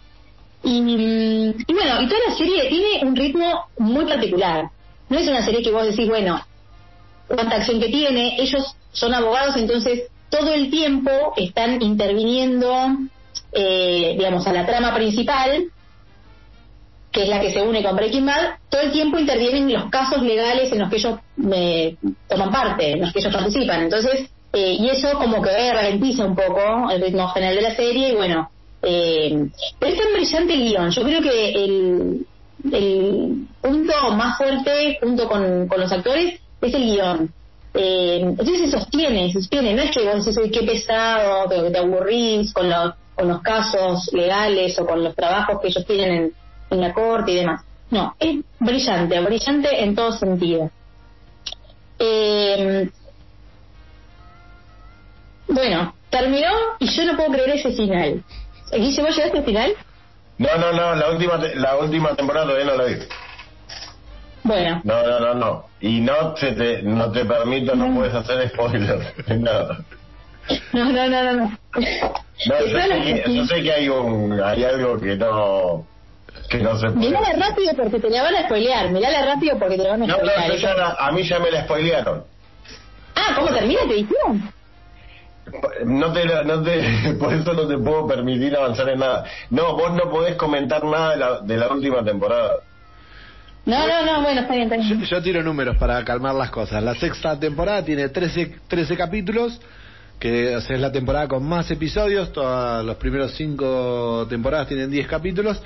Y, y, bueno, y toda la serie tiene un ritmo muy particular. No es una serie que vos decís, bueno, cuánta acción que tiene, ellos son abogados, entonces todo el tiempo están interviniendo, eh, digamos, a la trama principal, que es la que se une con Breaking Bad, todo el tiempo intervienen los casos legales en los que ellos eh, toman parte, en los que ellos participan. Entonces, eh, y eso como que ralentiza un poco el ritmo general de la serie y bueno, eh, pero es tan brillante el guion. Yo creo que el, el punto más fuerte junto con, con los actores es el guion. Eh, entonces se sostiene, se sostiene. No es que vos decís, qué pesado, que te aburrís con los, con los casos legales o con los trabajos que ellos tienen en, en la corte y demás. No, es brillante, brillante en todo sentido. Eh, bueno, terminó y yo no puedo creer ese final. ¿Guille, vos llegaste al final? No, no, no, la última, la última temporada todavía no la vi. Bueno. No, no, no, no. Y no te, no te permito, no, puedes hacer spoiler. nada. No, no, no, no. no. No, yo, sé que, yo sé que hay, un, hay algo que no que no se puede. Mirala rápido porque te la van a spoilear. Mirala rápido porque te la van a no, spoilear. No, ya a mí ya me la spoilearon. Ah, ¿cómo termina? ¿Te dijeron? No te, no te, por eso no te puedo permitir avanzar en nada. No, vos no podés comentar nada de la, de la última temporada. No, no, no, bueno, está bien, está bien. Yo, tiro números para calmar las cosas. La sexta temporada tiene 13, 13 capítulos, que es la temporada con más episodios. Todas los primeros cinco temporadas tienen 10 capítulos.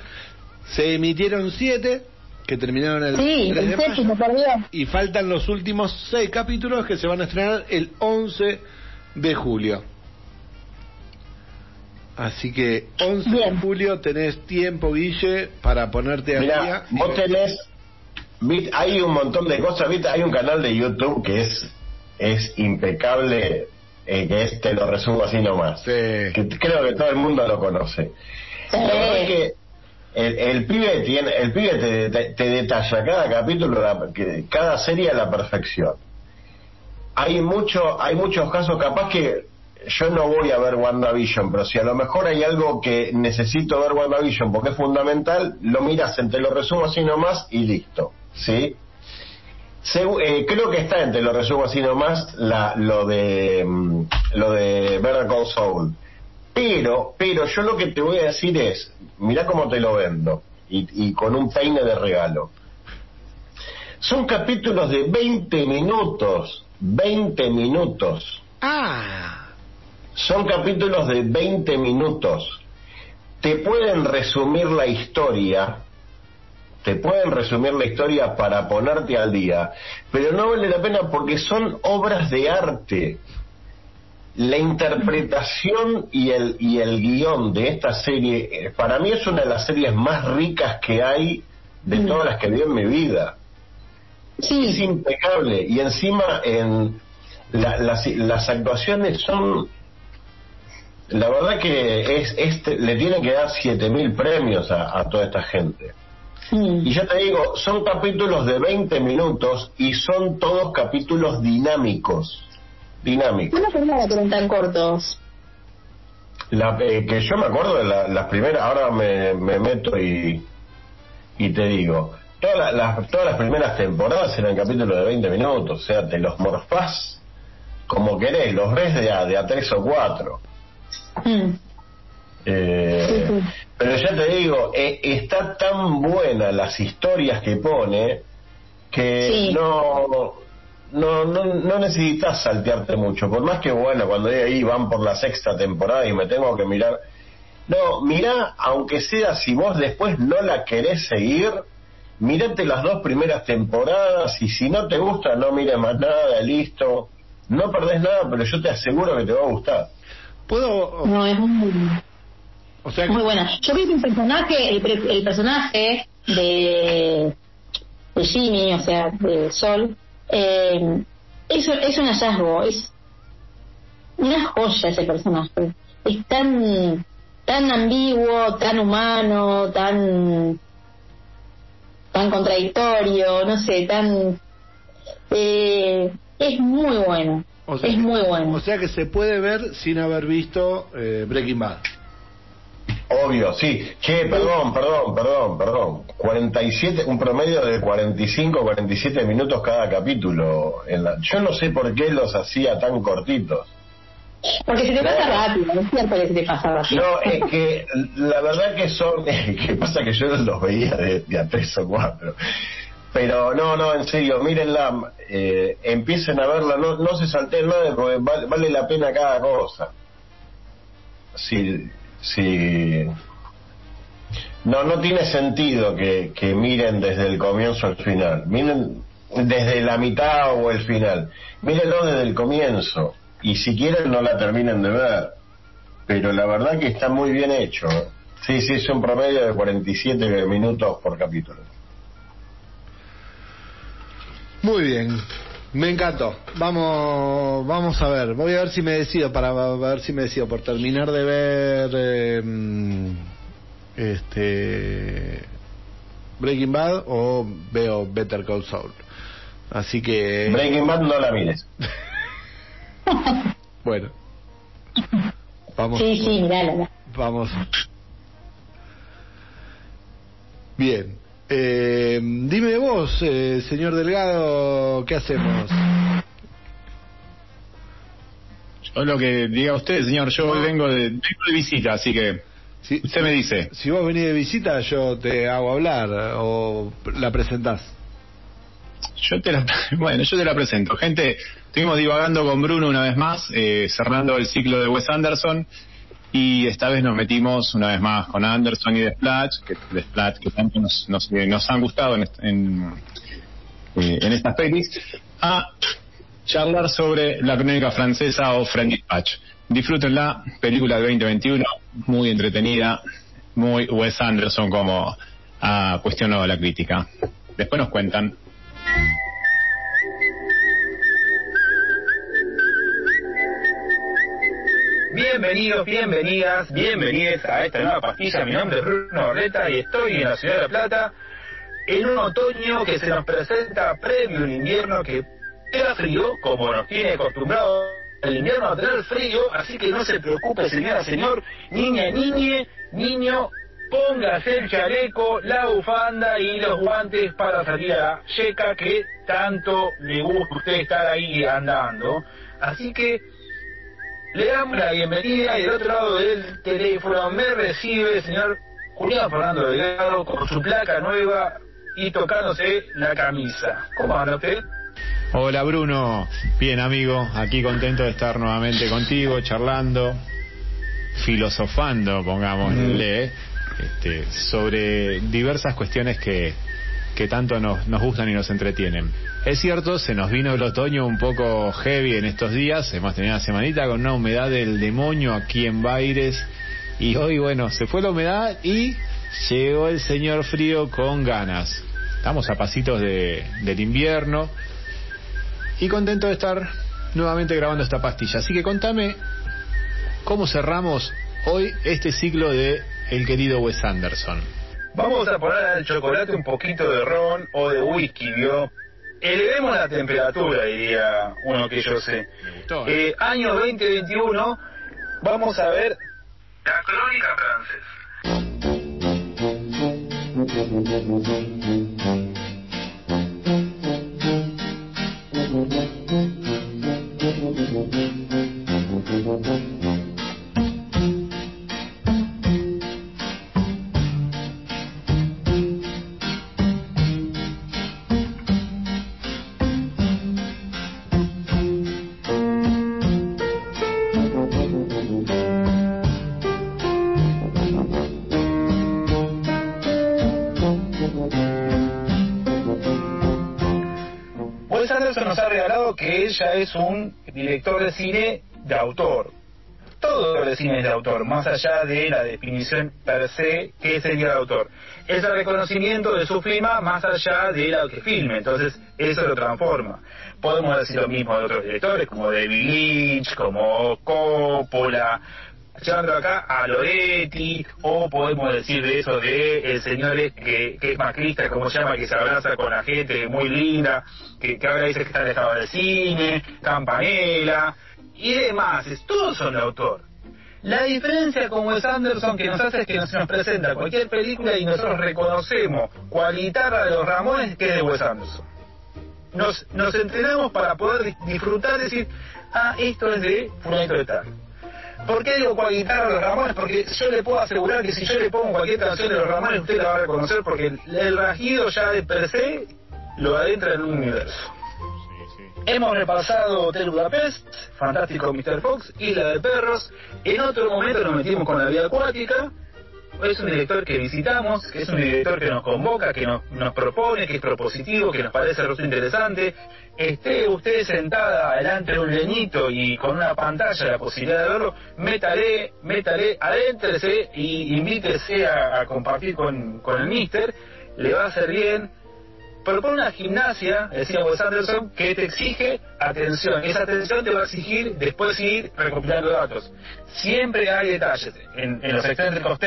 Se emitieron 7, que terminaron el sí, 3 de el séptimo, perdió. Y faltan los últimos 6 capítulos que se van a estrenar el 11 de julio. Así que 11 Bien. de julio tenés tiempo, Guille, para ponerte al Mira, día. vos tenés, hay un montón de cosas, viste, hay un canal de YouTube que es es impecable, eh, que es, te lo resumo así nomás. Sí. Que creo que todo el mundo lo conoce. La verdad es que el, el pibe tiene, el pibe te, te- te detalla cada capítulo, la- que- cada serie a la perfección. Hay mucho, hay muchos casos, capaz que yo no voy a ver WandaVision, pero si a lo mejor hay algo que necesito ver WandaVision porque es fundamental, lo miras, te lo resumo así nomás y listo, ¿sí? Eh, creo que está entre lo resumo así nomás la, lo de mm, lo de Better Call Saul. Pero pero yo lo que te voy a decir es mira cómo te lo vendo y, y con un peine de regalo. Son capítulos de 20 minutos 20 minutos. Ah, son capítulos de 20 minutos. Te pueden resumir la historia, te pueden resumir la historia para ponerte al día, pero no vale la pena porque son obras de arte. La interpretación y el, y el guion de esta serie, eh, para mí es una de las series más ricas que hay de todas las que vi en mi vida es Sí, impecable. Y encima en la- las, las actuaciones son la verdad que es este le tienen que dar 7000 premios a, a toda esta gente. Y yo te digo son capítulos de 20 minutos y son todos capítulos dinámicos. Dinámicos. ¿Cómo que eran tan cortos? La- eh, que yo me acuerdo de la- las primeras ahora me, me meto y y te digo todas las, las- todas las primeras temporadas eran capítulos de 20 minutos o sea te los morfás como querés los ves de a, de a tres o cuatro Mm. Eh, Sí, sí. pero ya te digo eh, está tan buena las historias que pone que Sí. no no, no no necesitas saltearte mucho por más que bueno cuando de ahí van por la sexta temporada y me tengo que mirar no mirá aunque sea si vos después no la querés seguir mirate las dos primeras temporadas y si no te gusta no mires más nada listo no perdés nada pero yo te aseguro que te va a gustar ¿puedo...? No, es muy, O sea, que- muy buena. Yo vi que el personaje, el, pre- el personaje de, de Jimmy, o sea, de Sol, eh, es, es un hallazgo, es una joya ese personaje. Es tan, tan ambiguo, tan humano, tan, tan contradictorio, no sé, tan, eh, es muy bueno. o sea es muy bueno. O sea que se puede ver sin haber visto eh, Breaking Bad. Obvio, sí. Che, perdón, perdón, perdón, perdón. 47, un promedio de 45, 47 minutos cada capítulo. En la... Yo no sé por qué los hacía tan cortitos. Porque se te pasa rápido, no es cierto que se te pasa rápido. No, es que la verdad que son, que pasa que yo los veía de, de a tres o cuatro. Pero no, no, en serio, mírenla, eh, empiecen a verla, no, no se salteen nada porque vale, vale la pena cada cosa. Si, si, no, no tiene sentido que, que miren desde el comienzo al final. Miren desde la mitad o el final. Mírenlo desde el comienzo. Y si quieren no la terminen de ver pero la verdad que está muy bien hecho. Sí, sí, es un promedio de 47 minutos por capítulo. Muy bien. Me encantó. Vamos, vamos a ver. Voy a ver si me decido para ver si me decido por terminar de ver eh, mm, este Breaking Bad o veo Better Call Saul. Así que Breaking Bad no la mires. bueno, Vamos. Sí, sí, Vamos. Bien. Eh, dime vos, eh, señor Delgado, ¿qué hacemos? Yo lo que diga usted, señor, yo vengo de, vengo de visita, así que si, usted me dice. Si vos venís de visita, yo te hago hablar o la presentás. Yo te la, bueno, yo te la presento. Gente, estuvimos divagando con Bruno una vez más, eh, cerrando el ciclo de Wes Anderson. Y esta vez nos metimos una vez más con Anderson y The que, The Splash, que tanto nos, nos, nos han gustado eh, en estas pelis, a charlar sobre la crónica francesa o French Patch. Disfrútenla, película de 2021, muy entretenida, muy Wes Anderson como ha cuestionado la crítica. Después nos cuentan. Bienvenidos, bienvenidas, bienvenidos a esta nueva pastilla. Mi nombre es Bruno Orleta y estoy en la ciudad de La Plata en un otoño que se nos presenta previo un invierno que era frío, como nos tiene acostumbrado el invierno a tener frío, así que no se preocupe señora, señor, niña, niñe, niño, póngase el chaleco, la bufanda y los guantes para salir a la checa que tanto le gusta usted estar ahí andando. Así que le damos la bienvenida y del otro lado del teléfono me recibe el señor Julián Fernando Delgado con su placa nueva y tocándose la camisa. ¿Cómo anda usted? Hola Bruno, bien amigo, aquí contento de estar nuevamente contigo, charlando, filosofando, pongámosle, este, sobre diversas cuestiones que, que tanto nos, nos gustan y nos entretienen. Es cierto, se nos vino el otoño un poco heavy en estos días, hemos tenido una semanita con una humedad del demonio aquí en Baires y hoy, bueno, se fue la humedad y llegó el señor frío con ganas. Estamos a pasitos de, del invierno y contento de estar nuevamente grabando esta pastilla. Así que contame cómo cerramos hoy este ciclo de el querido Wes Anderson. Vamos a poner al chocolate un poquito de ron o de whisky, ¿vio? Elevemos la temperatura, diría uno que yo sé. ¿eh? Eh, año 2021, vamos a ver la crónica francesa. es un director de cine de autor. Todo el cine es de autor, más allá de la definición per se que sería de autor. Es el reconocimiento de su firma más allá de lo que filme, entonces eso lo transforma. Podemos decir lo mismo de otros directores, como David Lynch, como Coppola, llevando acá a Loretti, o podemos decir de eso de el señor que, que es macrista, como se llama, que se abraza con la gente muy linda, que, que ahora dice que está alejado del cine, Campanella, y demás, todos son de autor. La diferencia con Wes Anderson que nos hace es que nos, nos presenta cualquier película y nosotros reconocemos cual guitarra de los Ramones que es de Wes Anderson. Nos, nos entrenamos para poder disfrutar, decir, ah, esto es de Fulanito de Tal ¿Por qué digo cual guitarra de los Ramones? Porque yo le puedo asegurar que si yo le pongo cualquier canción de los Ramones, usted la va a reconocer porque el, el rajido ya de per se lo adentra en un universo. Hemos repasado Hotel Budapest, Fantástico Mr. Fox, Isla de Perros. En otro momento nos metimos con la vida acuática. Es un director que visitamos, que es un director que nos convoca, que nos, nos propone, que es propositivo, que nos parece interesante esté usted sentada delante de un leñito y con una pantalla la posibilidad de verlo, métale, métale, adéntrese y invítese a, compartir con, con, el mister, le va a hacer bien. Propone una gimnasia, decía Wes Anderson, que te exige atención. Esa atención te va a exigir después ir recopilando datos. Siempre hay detalles. En, en los excéntricos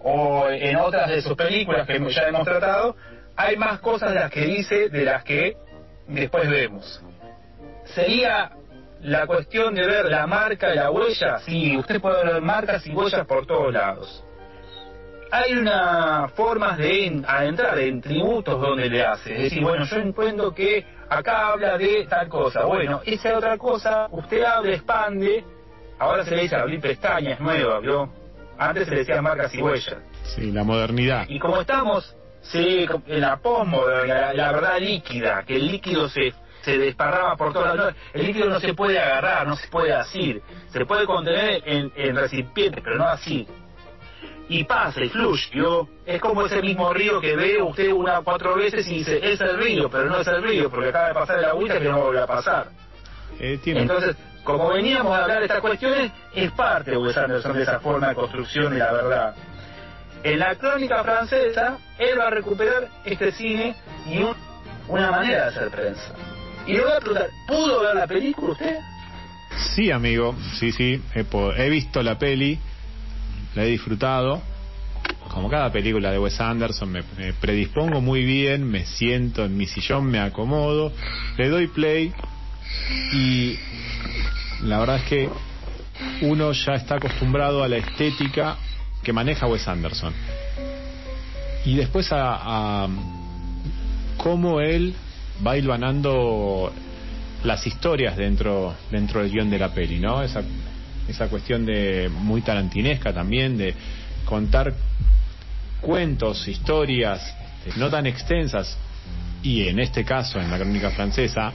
o en otras de sus películas que ya hemos tratado, hay más cosas de las que dice de las que después vemos. Sería la cuestión de ver la marca, la huella, sí, usted puede ver marcas y huellas por todos lados. Hay una formas de adentrar en tributos donde le hace. Es decir, bueno, yo encuentro que acá habla de tal cosa. Bueno, esa otra cosa, usted abre, expande. Ahora se le dice abrir pestañas nuevas, ¿vio? Antes se le decía marcas y huellas. Sí, la modernidad. Y como estamos, sí, en la postmoderna, la verdad líquida, que el líquido se se desparrama por todas las... El líquido no se puede agarrar, no se puede asir. Se puede contener en, en recipientes, pero no así. Y pasa, y fluye, Es como ese mismo río que ve usted una cuatro veces y dice, es el río, pero no es el río, porque acaba de pasar el agüita que no vuelve a pasar. Eh, Entonces, como veníamos a hablar de estas cuestiones, es parte de Wes Anderson de esa forma de construcción de la verdad. En la crónica francesa, él va a recuperar este cine y una manera de hacer prensa. Y le voy a preguntar, ¿pudo ver la película usted? Sí, amigo, sí, sí, he, visto la peli, la he disfrutado. Como cada película de Wes Anderson, me, predispongo muy bien, me siento en mi sillón, me acomodo, le doy play y la verdad es que uno ya está acostumbrado a la estética que maneja Wes Anderson. Y después a, a cómo él va hilvanando las historias dentro dentro del guion de la peli, ¿no? Esa, esa cuestión de muy tarantinesca también, de contar cuentos, historias este, no tan extensas, y en este caso, en la crónica francesa,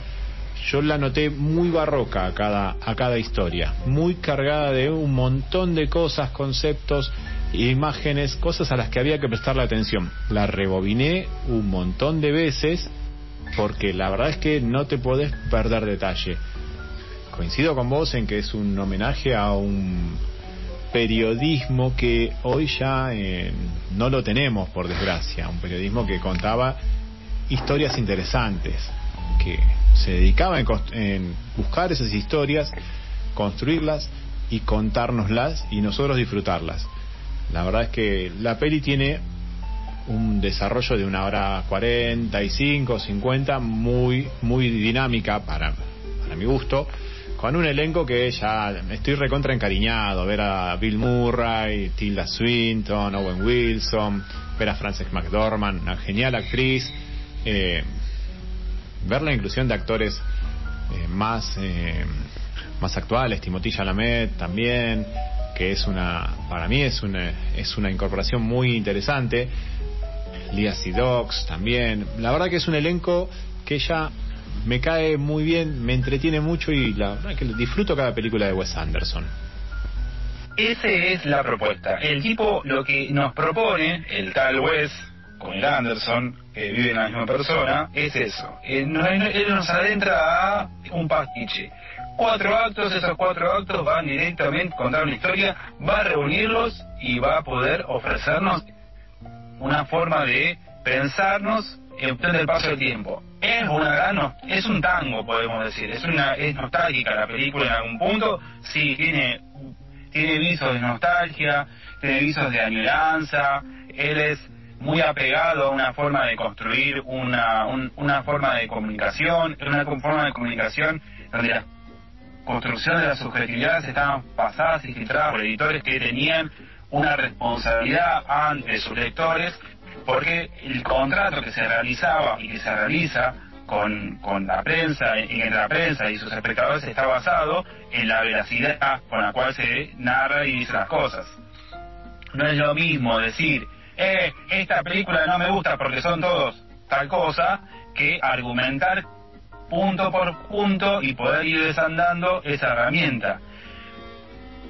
yo la noté muy barroca a cada, a cada historia, muy cargada de un montón de cosas, conceptos, imágenes, cosas a las que había que prestarle atención. La rebobiné un montón de veces porque la verdad es que no te podés perder detalle. Coincido con vos en que es un homenaje a un periodismo que hoy ya eh, no lo tenemos, por desgracia, un periodismo que contaba historias interesantes, que se dedicaba en, buscar esas historias, construirlas y contárnoslas y nosotros disfrutarlas. La verdad es que la peli tiene un desarrollo de una hora 45, 50, muy, muy dinámica para, para mi gusto, con un elenco que ya estoy recontra encariñado, ver a Bill Murray, Tilda Swinton, Owen Wilson, ver a Frances McDormand, una genial actriz, eh, ver la inclusión de actores eh, más, eh, más actuales, Timothy Chalamet también, que es una, para mí es una, es una incorporación muy interesante. Lia Dogs también. La verdad que es un elenco que ya me cae muy bien, me entretiene mucho y la verdad que disfruto cada película de Wes Anderson. Esa es la propuesta. El tipo lo que nos propone, el tal Wes, con el Anderson, que vive en la misma persona, es eso. Él, nos adentra a un pastiche. Cuatro actos, esos cuatro actos van directamente a contar una historia, va a reunirlos y va a poder ofrecernos una forma de pensarnos en función del paso del tiempo. Es una gran, es un tango, podemos decir, es una es nostálgica la película en algún punto, sí, tiene tiene visos de nostalgia, tiene visos de añoranza, él es muy apegado a una forma de construir una, una forma de comunicación, una forma de comunicación donde la construcción de las subjetividades estaban pasadas y filtradas por editores que tenían una responsabilidad ante sus lectores, porque el contrato que se realizaba y que se realiza con, con la prensa, en la prensa y sus espectadores está basado en la veracidad con la cual se narra y dice las cosas. No es lo mismo decir, eh, esta película no me gusta porque son todos tal cosa, que argumentar punto por punto y poder ir desandando esa herramienta.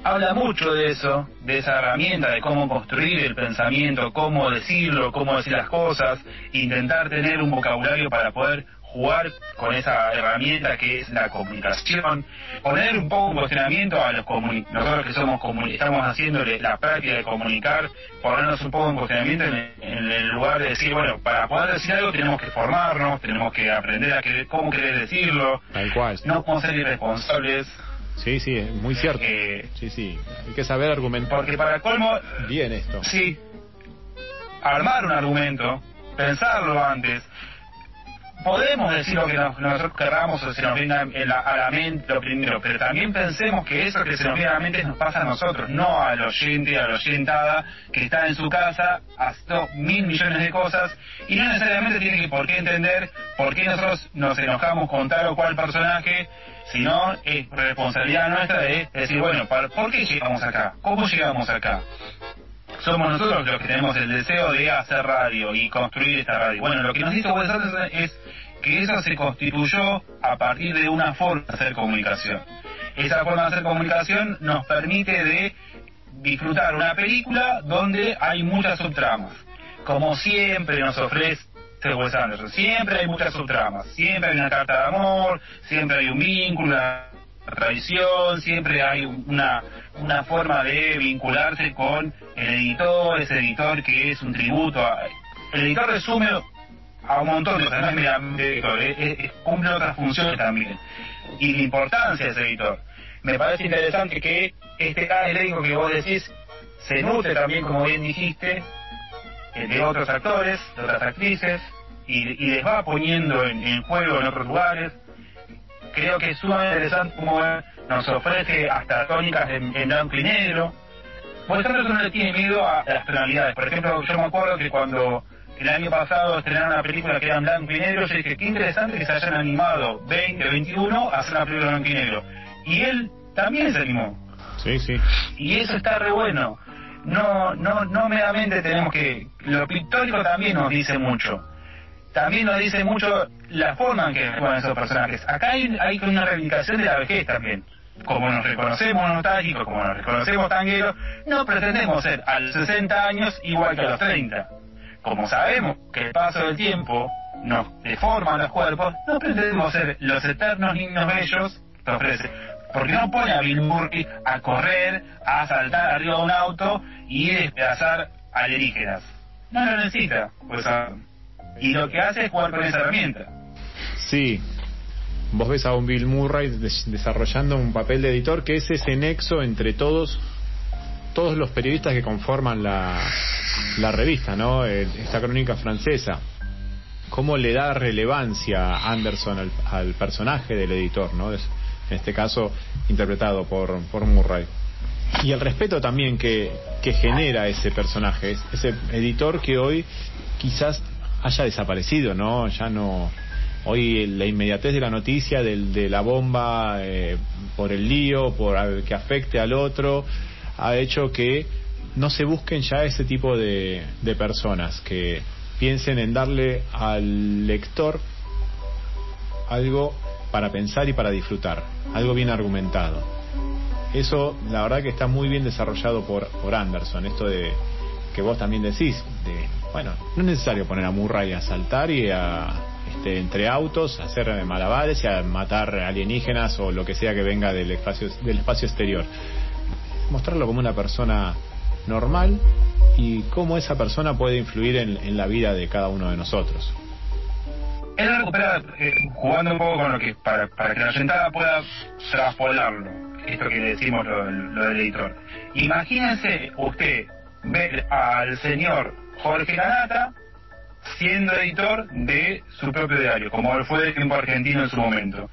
Habla mucho de eso, de esa herramienta, de cómo construir el pensamiento, cómo decirlo, cómo decir las cosas, intentar tener un vocabulario para poder jugar con esa herramienta que es la comunicación, poner un poco en cuestionamiento a los nosotros que somos estamos haciendo la práctica de comunicar, ponernos un poco en cuestionamiento en, el lugar de decir, bueno, para poder decir algo tenemos que formarnos, tenemos que aprender a que, cómo querer decirlo, no podemos ser irresponsables, Sí, sí, es muy cierto. Eh, sí, sí, hay que saber argumentar. Porque para colmo... Bien esto. Sí, armar un argumento, pensarlo antes, podemos decir lo que nosotros querramos o se nos venga a la mente lo primero, pero también pensemos que eso que se nos viene a la mente nos pasa a nosotros, no al oyente, a la oyentada que está en su casa haciendo mil millones de cosas y no necesariamente tiene que por qué entender por qué nosotros nos enojamos con tal o cual personaje, sino es responsabilidad nuestra de decir, bueno, ¿por qué llegamos acá? ¿Cómo llegamos acá? Somos nosotros los que tenemos el deseo de hacer radio y construir esta radio. Bueno, lo que nos dice Wes Anderson es que eso se constituyó a partir de una forma de hacer comunicación. Esa forma de hacer comunicación nos permite de disfrutar una película donde hay muchas subtramas. Como siempre nos ofrece Wes Anderson, siempre hay muchas subtramas, siempre hay una carta de amor, siempre hay un vínculo, tradición, siempre hay una, una forma de vincularse con el editor, ese editor que es un tributo. A, el editor resume a un montón de cosas, no editor, cumple otras funciones también. Y la importancia de ese editor. Me parece interesante que este elenco que vos decís se nutre también, como bien dijiste, eh, de otros actores, de otras actrices, y, les va poniendo en, en juego en otros lugares creo que es sumamente interesante como nos ofrece hasta tónicas en, blanco y negro. Por ejemplo, no le tiene miedo a, las tonalidades. Por ejemplo, yo me acuerdo que cuando el año pasado estrenaron una película que era en blanco y negro, yo dije, qué interesante que se hayan animado 20, 21 a hacer una película en blanco y negro. Y él también se animó. Sí, sí. Y eso está re bueno. No, no, no meramente tenemos que... Lo pictórico también nos dice mucho también nos dice mucho la forma en que juegan esos personajes. Acá hay, hay una reivindicación de la vejez también. Como nos reconocemos nostálgicos, como nos reconocemos tangueros, no pretendemos ser a los 60 años igual que a los 30. Como sabemos que el paso del tiempo nos deforma los cuerpos, no pretendemos ser los eternos niños bellos que. Porque no pone a Bill Murray a correr, a saltar arriba de un auto y despedazar alienígenas. No lo necesita, pues y lo que hace es jugar con esa herramienta. Sí. Vos ves a un Bill Murray desarrollando un papel de editor que es ese nexo entre todos todos los periodistas que conforman la, la revista, ¿no? Esta crónica francesa. ¿Cómo le da relevancia Anderson al, al personaje del editor, ¿no? en este caso interpretado por, por Murray. Y el respeto también que, que genera ese personaje, ese editor que hoy quizás haya desaparecido, ¿no? Ya no. Hoy la inmediatez de la noticia, de la bomba eh, por el lío, por que afecte al otro, ha hecho que no se busquen ya ese tipo de, de personas que piensen en darle al lector algo para pensar y para disfrutar, algo bien argumentado. Eso, la verdad que está muy bien desarrollado por, por Anderson, esto de que vos también decís, de bueno, no es necesario poner a Murray a saltar y a este, entre autos, a hacer malabares y a matar alienígenas o lo que sea que venga del espacio, del espacio exterior. Mostrarlo como una persona normal y cómo esa persona puede influir en, la vida de cada uno de nosotros. Él recupera, eh, jugando un poco con lo que, para, para que la sentada pueda traspolarlo, esto que decimos lo, lo del editor. Imagínense usted ver al señor Jorge Lanata siendo editor de su propio diario, como fue el tiempo argentino en su momento,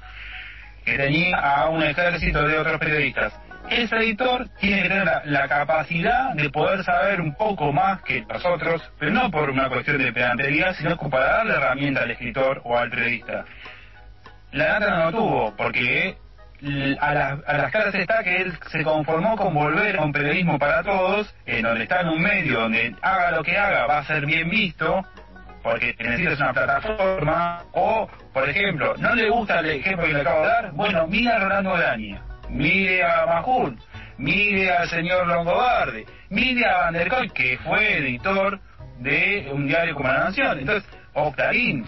que tenía a un ejército de otros periodistas. Ese editor tiene que tener la, capacidad de poder saber un poco más que nosotros, pero no por una cuestión de pedantería, sino para darle herramienta al escritor o al periodista. La nata no lo tuvo, porque a, las caras está que él se conformó con volver a un periodismo para todos, en donde está en un medio donde haga lo que haga va a ser bien visto, porque necesitas una plataforma, o, por ejemplo, no le gusta el ejemplo que le acabo de dar, bueno, mire a Rolando Graña, mire a Majul, mire al señor Longobardi, mire a Van der que fue editor de un diario como La Nación, entonces, Octarín,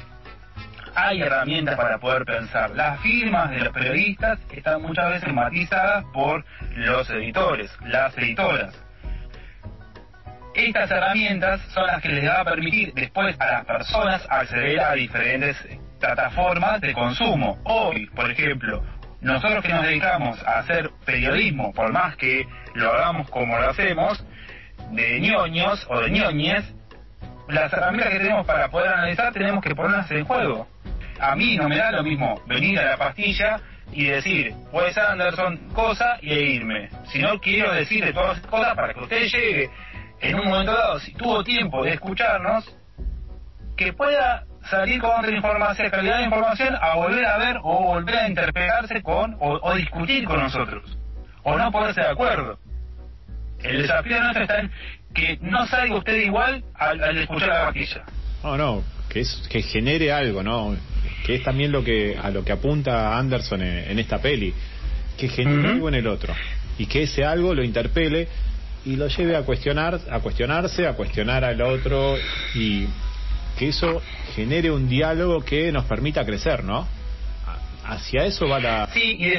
hay herramientas para poder pensar. Las firmas de los periodistas están muchas veces matizadas por los editores, las editoras. Estas herramientas son las que les va a permitir después a las personas acceder a diferentes plataformas de consumo. Hoy, por ejemplo, nosotros que nos dedicamos a hacer periodismo, por más que lo hagamos como lo hacemos, de ñoños o de ñoñes, las herramientas que tenemos para poder analizar tenemos que ponerlas en juego a mí no me da lo mismo venir a la pastilla y decir, pues Anderson, cosa y irme. Si no quiero decirle todas las cosas para que usted llegue en un momento dado, si tuvo tiempo de escucharnos, que pueda salir con otra información, calidad de información, a volver a ver o volver a interpelarse con o, discutir con nosotros. O no ponerse de acuerdo. El desafío nuestro está en que no salga usted igual al, escuchar la pastilla. No, no, que, es, que genere algo, ¿no? Que es también lo que a lo que apunta Anderson en, esta peli, que genere algo en el otro y que ese algo lo interpele y lo lleve a cuestionar, a cuestionarse, a cuestionar al otro y que eso genere un diálogo que nos permita crecer, ¿no? Hacia eso va la... Sí, y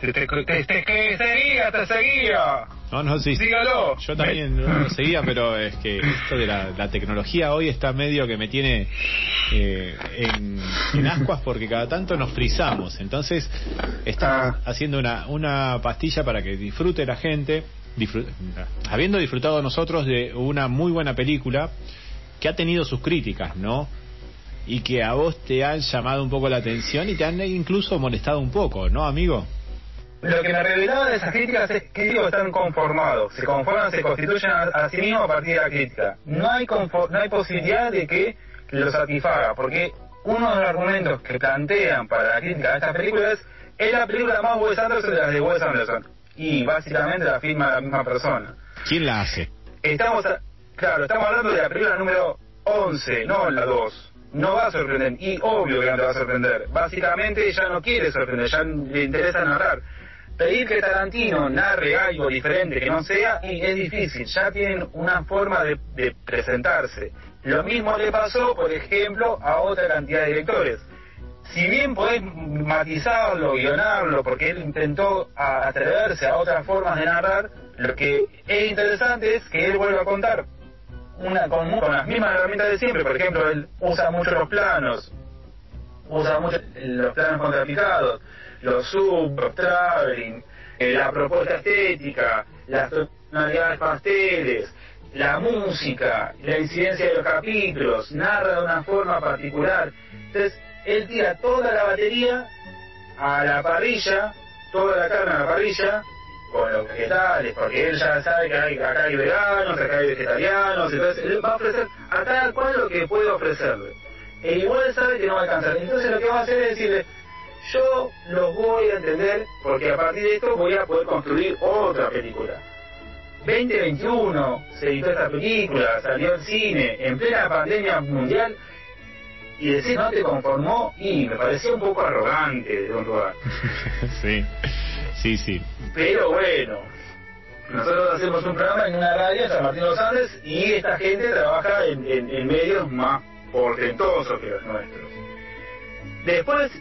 te, te, te, te, seguía, te seguía. No, no, sí. Dígalo. Yo también lo seguía, pero es que esto de la, tecnología hoy está medio que me tiene eh, en, ascuas porque cada tanto nos frizamos. Entonces, estamos ah. haciendo una, una pastilla para que disfrute la gente, habiendo disfrutado nosotros de una muy buena película que ha tenido sus críticas, ¿no? Y que a vos te han llamado un poco la atención y te han incluso molestado un poco, ¿no, amigo? Lo que me revelaba de esas críticas es que digo están conformados, se conforman, se constituyen a, sí mismos a partir de la crítica. No hay no hay posibilidad de que lo satisfaga, porque uno de los argumentos que plantean para la crítica de esta película es es la película más Wes Anderson de las de Wes Anderson. Y básicamente la firma la misma persona. ¿Quién la hace? Estamos Claro, estamos hablando de la película número 11, no la 2. No va a sorprender, y obvio que no te va a sorprender. Básicamente ya no quiere sorprender, ya le interesa narrar. Pedir que Tarantino narre algo diferente que no sea, es difícil, ya tienen una forma de, presentarse. Lo mismo le pasó, por ejemplo, a otra cantidad de directores si bien podés matizarlo, guionarlo, porque él intentó atreverse a otras formas de narrar, lo que es interesante es que él vuelva a contar una con, las mismas herramientas de siempre. Por ejemplo, él usa mucho los planos, usa mucho los planos contrapicados, los los traveling, eh, la propuesta estética, las tonalidades pasteles, la música, la incidencia de los capítulos, narra de una forma particular. Entonces, él tira toda la batería a la parrilla, toda la carne a la parrilla, con los vegetales, porque él ya sabe que hay, acá hay veganos, acá hay vegetarianos, entonces él va a ofrecer a cada cual lo que puede ofrecerle. E igual sabe que no va a alcanzar. Entonces lo que va a hacer es decirle, yo los voy a entender porque a partir de esto voy a poder construir otra película. 2021 se editó esta película, salió en cine, en plena pandemia mundial, y decir no te conformó, y me pareció un poco arrogante de un lugar. sí. Sí, sí. Pero bueno, nosotros hacemos un programa en una radio en San Martín de los Andes y esta gente trabaja en, en, medios más portentosos que los nuestros. Después,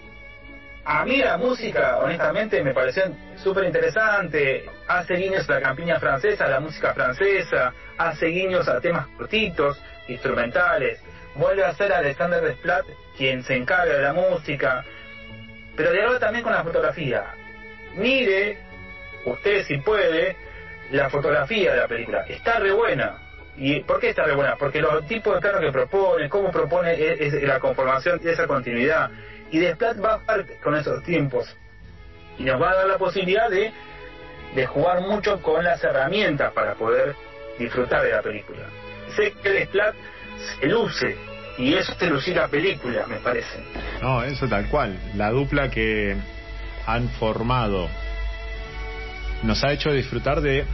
a mí la música, honestamente, me pareció súper interesante. Hace guiños a la campiña francesa, a la música francesa, hace guiños a temas cortitos, instrumentales. Vuelve a ser Alexander Desplat quien se encarga de la música, pero dialoga también con la fotografía mire, usted si puede, la fotografía de la película. Está re buena. ¿Y por qué está re buena? Porque los tipos de planos que propone, cómo propone es, la conformación de esa continuidad. Y Desplat va a jugar con esos tiempos. Y nos va a dar la posibilidad de, de jugar mucho con las herramientas para poder disfrutar de la película. Sé que Desplat se luce y eso te lucir la película, me parece. No, eso tal cual. La dupla que han formado nos ha hecho disfrutar de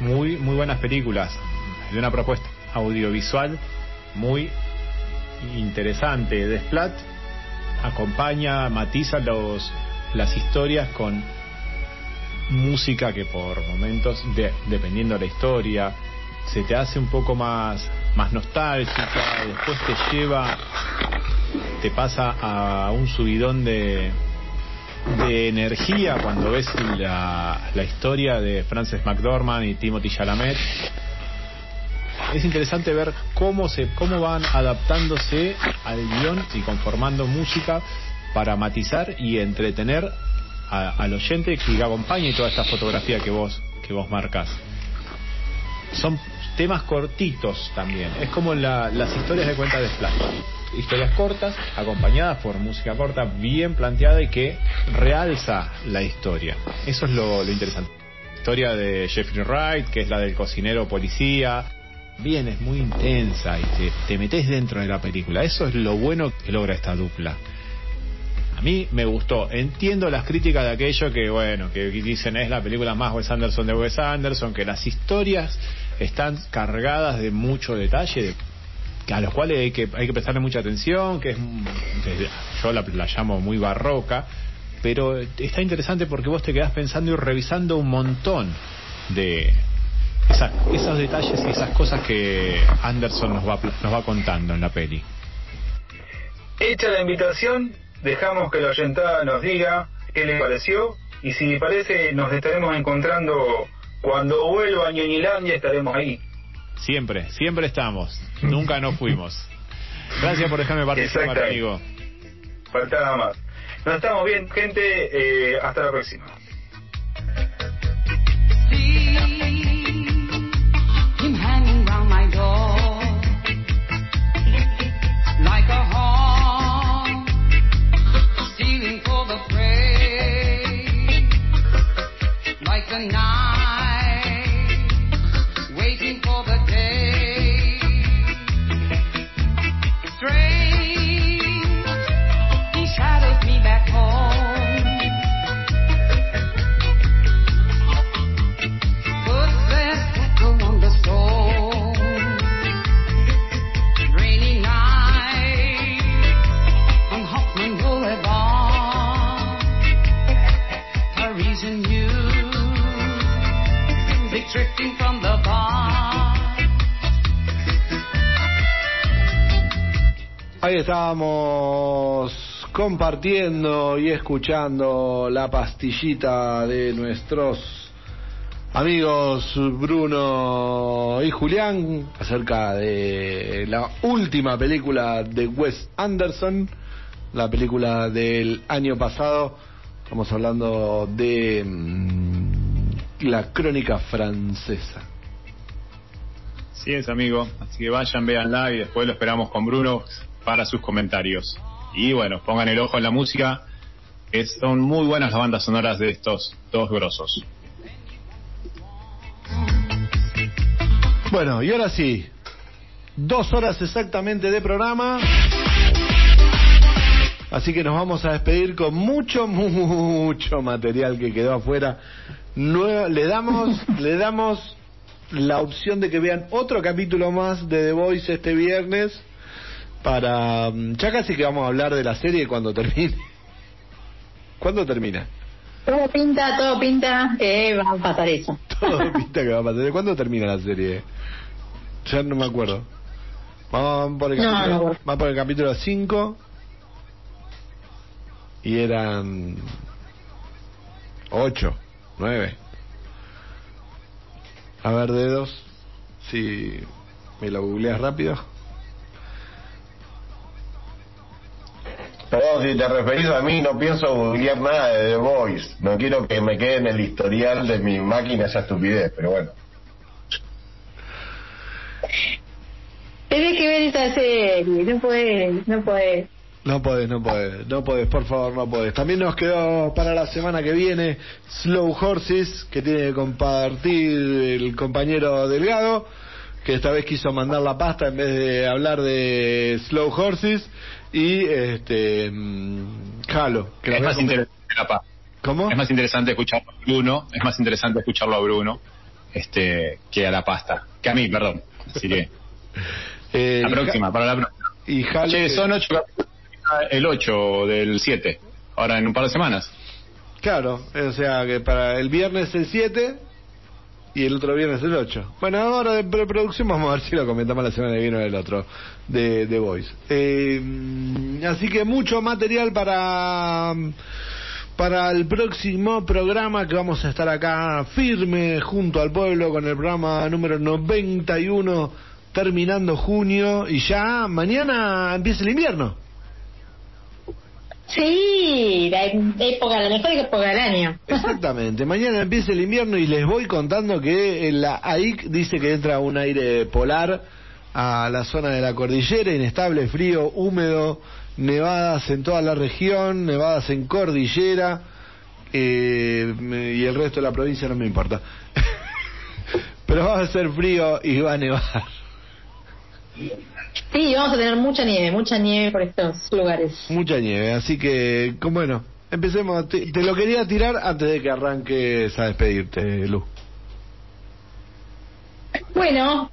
muy muy buenas películas, de una propuesta audiovisual muy interesante. Desplat acompaña, matiza los las historias con música que por momentos, dependiendo de la historia, se te hace un poco más, más nostálgica, después te lleva, te pasa a un subidón de, de energía cuando ves la, la historia de Frances McDormand y Timothy Chalamet. Es interesante ver cómo se cómo van adaptándose al guion y conformando música para matizar y entretener al oyente que acompañe toda esta fotografía que vos que vos marcas. Son temas cortitos también. Es como las historias de cuenta de Flash. historias cortas, acompañadas por música corta, bien planteada y que realza la historia. Eso es lo, interesante. historia de Jeffrey Wright, que es la del cocinero policía. Bien, es muy intensa y te, te metes dentro de la película. Eso es lo bueno que logra esta dupla. A mí me gustó. Entiendo las críticas de aquello que, bueno, que dicen es la película más Wes Anderson de Wes Anderson, que las historias están cargadas de mucho detalle, a los cuales hay que, hay que prestarle mucha atención, que es, yo la, llamo muy barroca, pero está interesante porque vos te quedás pensando y revisando un montón de esos detalles y esas cosas que Anderson nos va, nos va contando en la peli. Hecha la invitación, dejamos que la oyentada nos diga qué le pareció y si le parece nos estaremos encontrando cuando vuelva a Ñoñilandia estaremos ahí. Siempre, siempre estamos. Nunca nos fuimos. Gracias por dejarme participar, amigo. Falta nada más. Nos estamos bien, gente. Eh, hasta la próxima. Ahí estábamos compartiendo y escuchando la pastillita de nuestros amigos Bruno y Julián acerca de la última película de Wes Anderson, la película del año pasado. Estamos hablando de mm, la crónica francesa. Sí es, amigo. Así que vayan, véanla y después lo esperamos con Bruno para sus comentarios. Y bueno, pongan el ojo en la música, que son muy buenas las bandas sonoras de estos dos grosos. Bueno, y ahora sí, dos horas exactamente de programa. Así que nos vamos a despedir con mucho, mucho material que quedó afuera. le damos, le damos la opción de que vean otro capítulo más de The Voice este viernes para... Mm, ya casi que vamos a hablar de la serie cuando termine. ¿Cuándo termina? Todo pinta, todo pinta que va a pasar eso. Todo pinta que va a pasar. ¿Cuándo termina la serie? Ya no me acuerdo. Vamos por el capítulo, vamos por el capítulo 5 y eran 8, 9. A ver, dedos, si me lo googleas rápido. Perdón, si te referís a mí, no pienso googlear nada de The Voice. No quiero que me quede en el historial de mi máquina esa estupidez, pero bueno. Tienes que ver esa serie, no puedes, no puedes. No puedes, no puedes, no puedes, por favor, no puedes. También nos quedó para la semana que viene Slow Horses, que tiene que compartir el compañero Delgado, que esta vez quiso mandar la pasta en vez de hablar de Slow Horses y este mm, Jalo. Que es más interesante la ¿Cómo? Es más interesante escucharlo a Bruno, es más interesante escucharlo a Bruno este que a la pasta, que a mí, perdón. Así que eh, la próxima, para la próxima. Y Jalo che, son ocho, el 8 del 7, ahora en un par de semanas. Claro, o sea que para el viernes el 7 y el otro viernes el 8. Bueno, ahora de preproducción vamos a ver si lo comentamos la semana que viene o el otro de, de Voice. Eh, así que mucho material para para el próximo programa que vamos a estar acá firme junto al pueblo con el programa número 91 terminando junio y ya mañana empieza el invierno. Sí, la época, la mejor época del año. Exactamente. Mañana empieza el invierno y les voy contando que la AIC dice que entra un aire polar a la zona de la cordillera, inestable, frío, húmedo, nevadas en toda la región, nevadas en cordillera, eh, y el resto de la provincia no me importa. Pero va a ser frío y va a nevar. Sí, vamos a tener mucha nieve, mucha nieve por estos lugares. Mucha nieve, así que, bueno, empecemos. Te, te lo quería tirar antes de que arranques a despedirte, Lu. Bueno,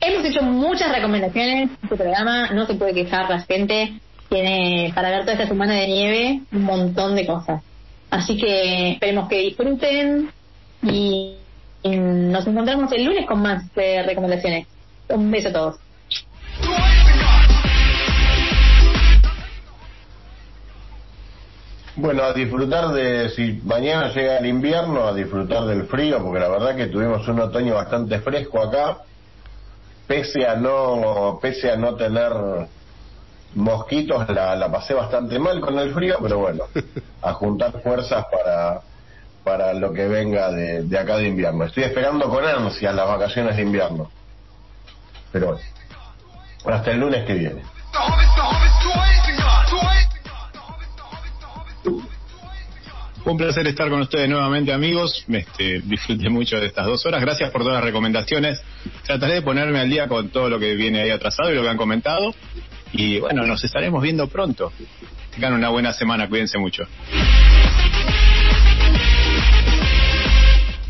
hemos hecho muchas recomendaciones. Este programa no se puede quejar la gente. Tiene para ver toda esta semana de nieve un montón de cosas. Así que esperemos que disfruten y, nos encontramos el lunes con más eh, recomendaciones. Un beso a todos. Bueno, a disfrutar de, si mañana llega el invierno, a disfrutar del frío, porque la verdad que tuvimos un otoño bastante fresco acá, pese a no, pese a no tener mosquitos, la, la pasé bastante mal con el frío, pero bueno, a juntar fuerzas para, para lo que venga de, de acá de invierno. Estoy esperando con ansia las vacaciones de invierno. Pero bueno, hasta el lunes que viene. Un placer estar con ustedes nuevamente, amigos. Este, disfruté mucho de estas dos horas. Gracias por todas las recomendaciones. Trataré de ponerme al día con todo lo que viene ahí atrasado y lo que han comentado. Y bueno, nos estaremos viendo pronto. Tengan una buena semana, cuídense mucho.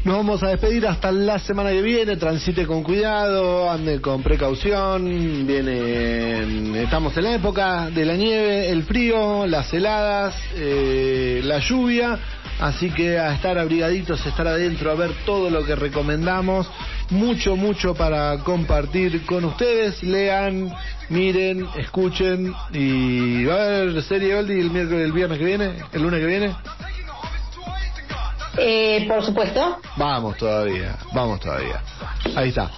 Nos vamos a despedir hasta la semana que viene. Transite con cuidado, ande con precaución. Viene, estamos en la época de la nieve, el frío, las heladas, eh, la lluvia. Así que a estar abrigaditos, estar adentro, a ver todo lo que recomendamos. Mucho, mucho para compartir con ustedes. Lean, miren, escuchen. Y va a haber serie Oldie el miércoles, el viernes que viene, el lunes que viene. Eh, por supuesto. Vamos todavía, vamos todavía. Ahí está.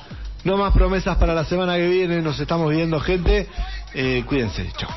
No más promesas para la semana que viene. Nos estamos viendo, gente. Eh, cuídense. Chao.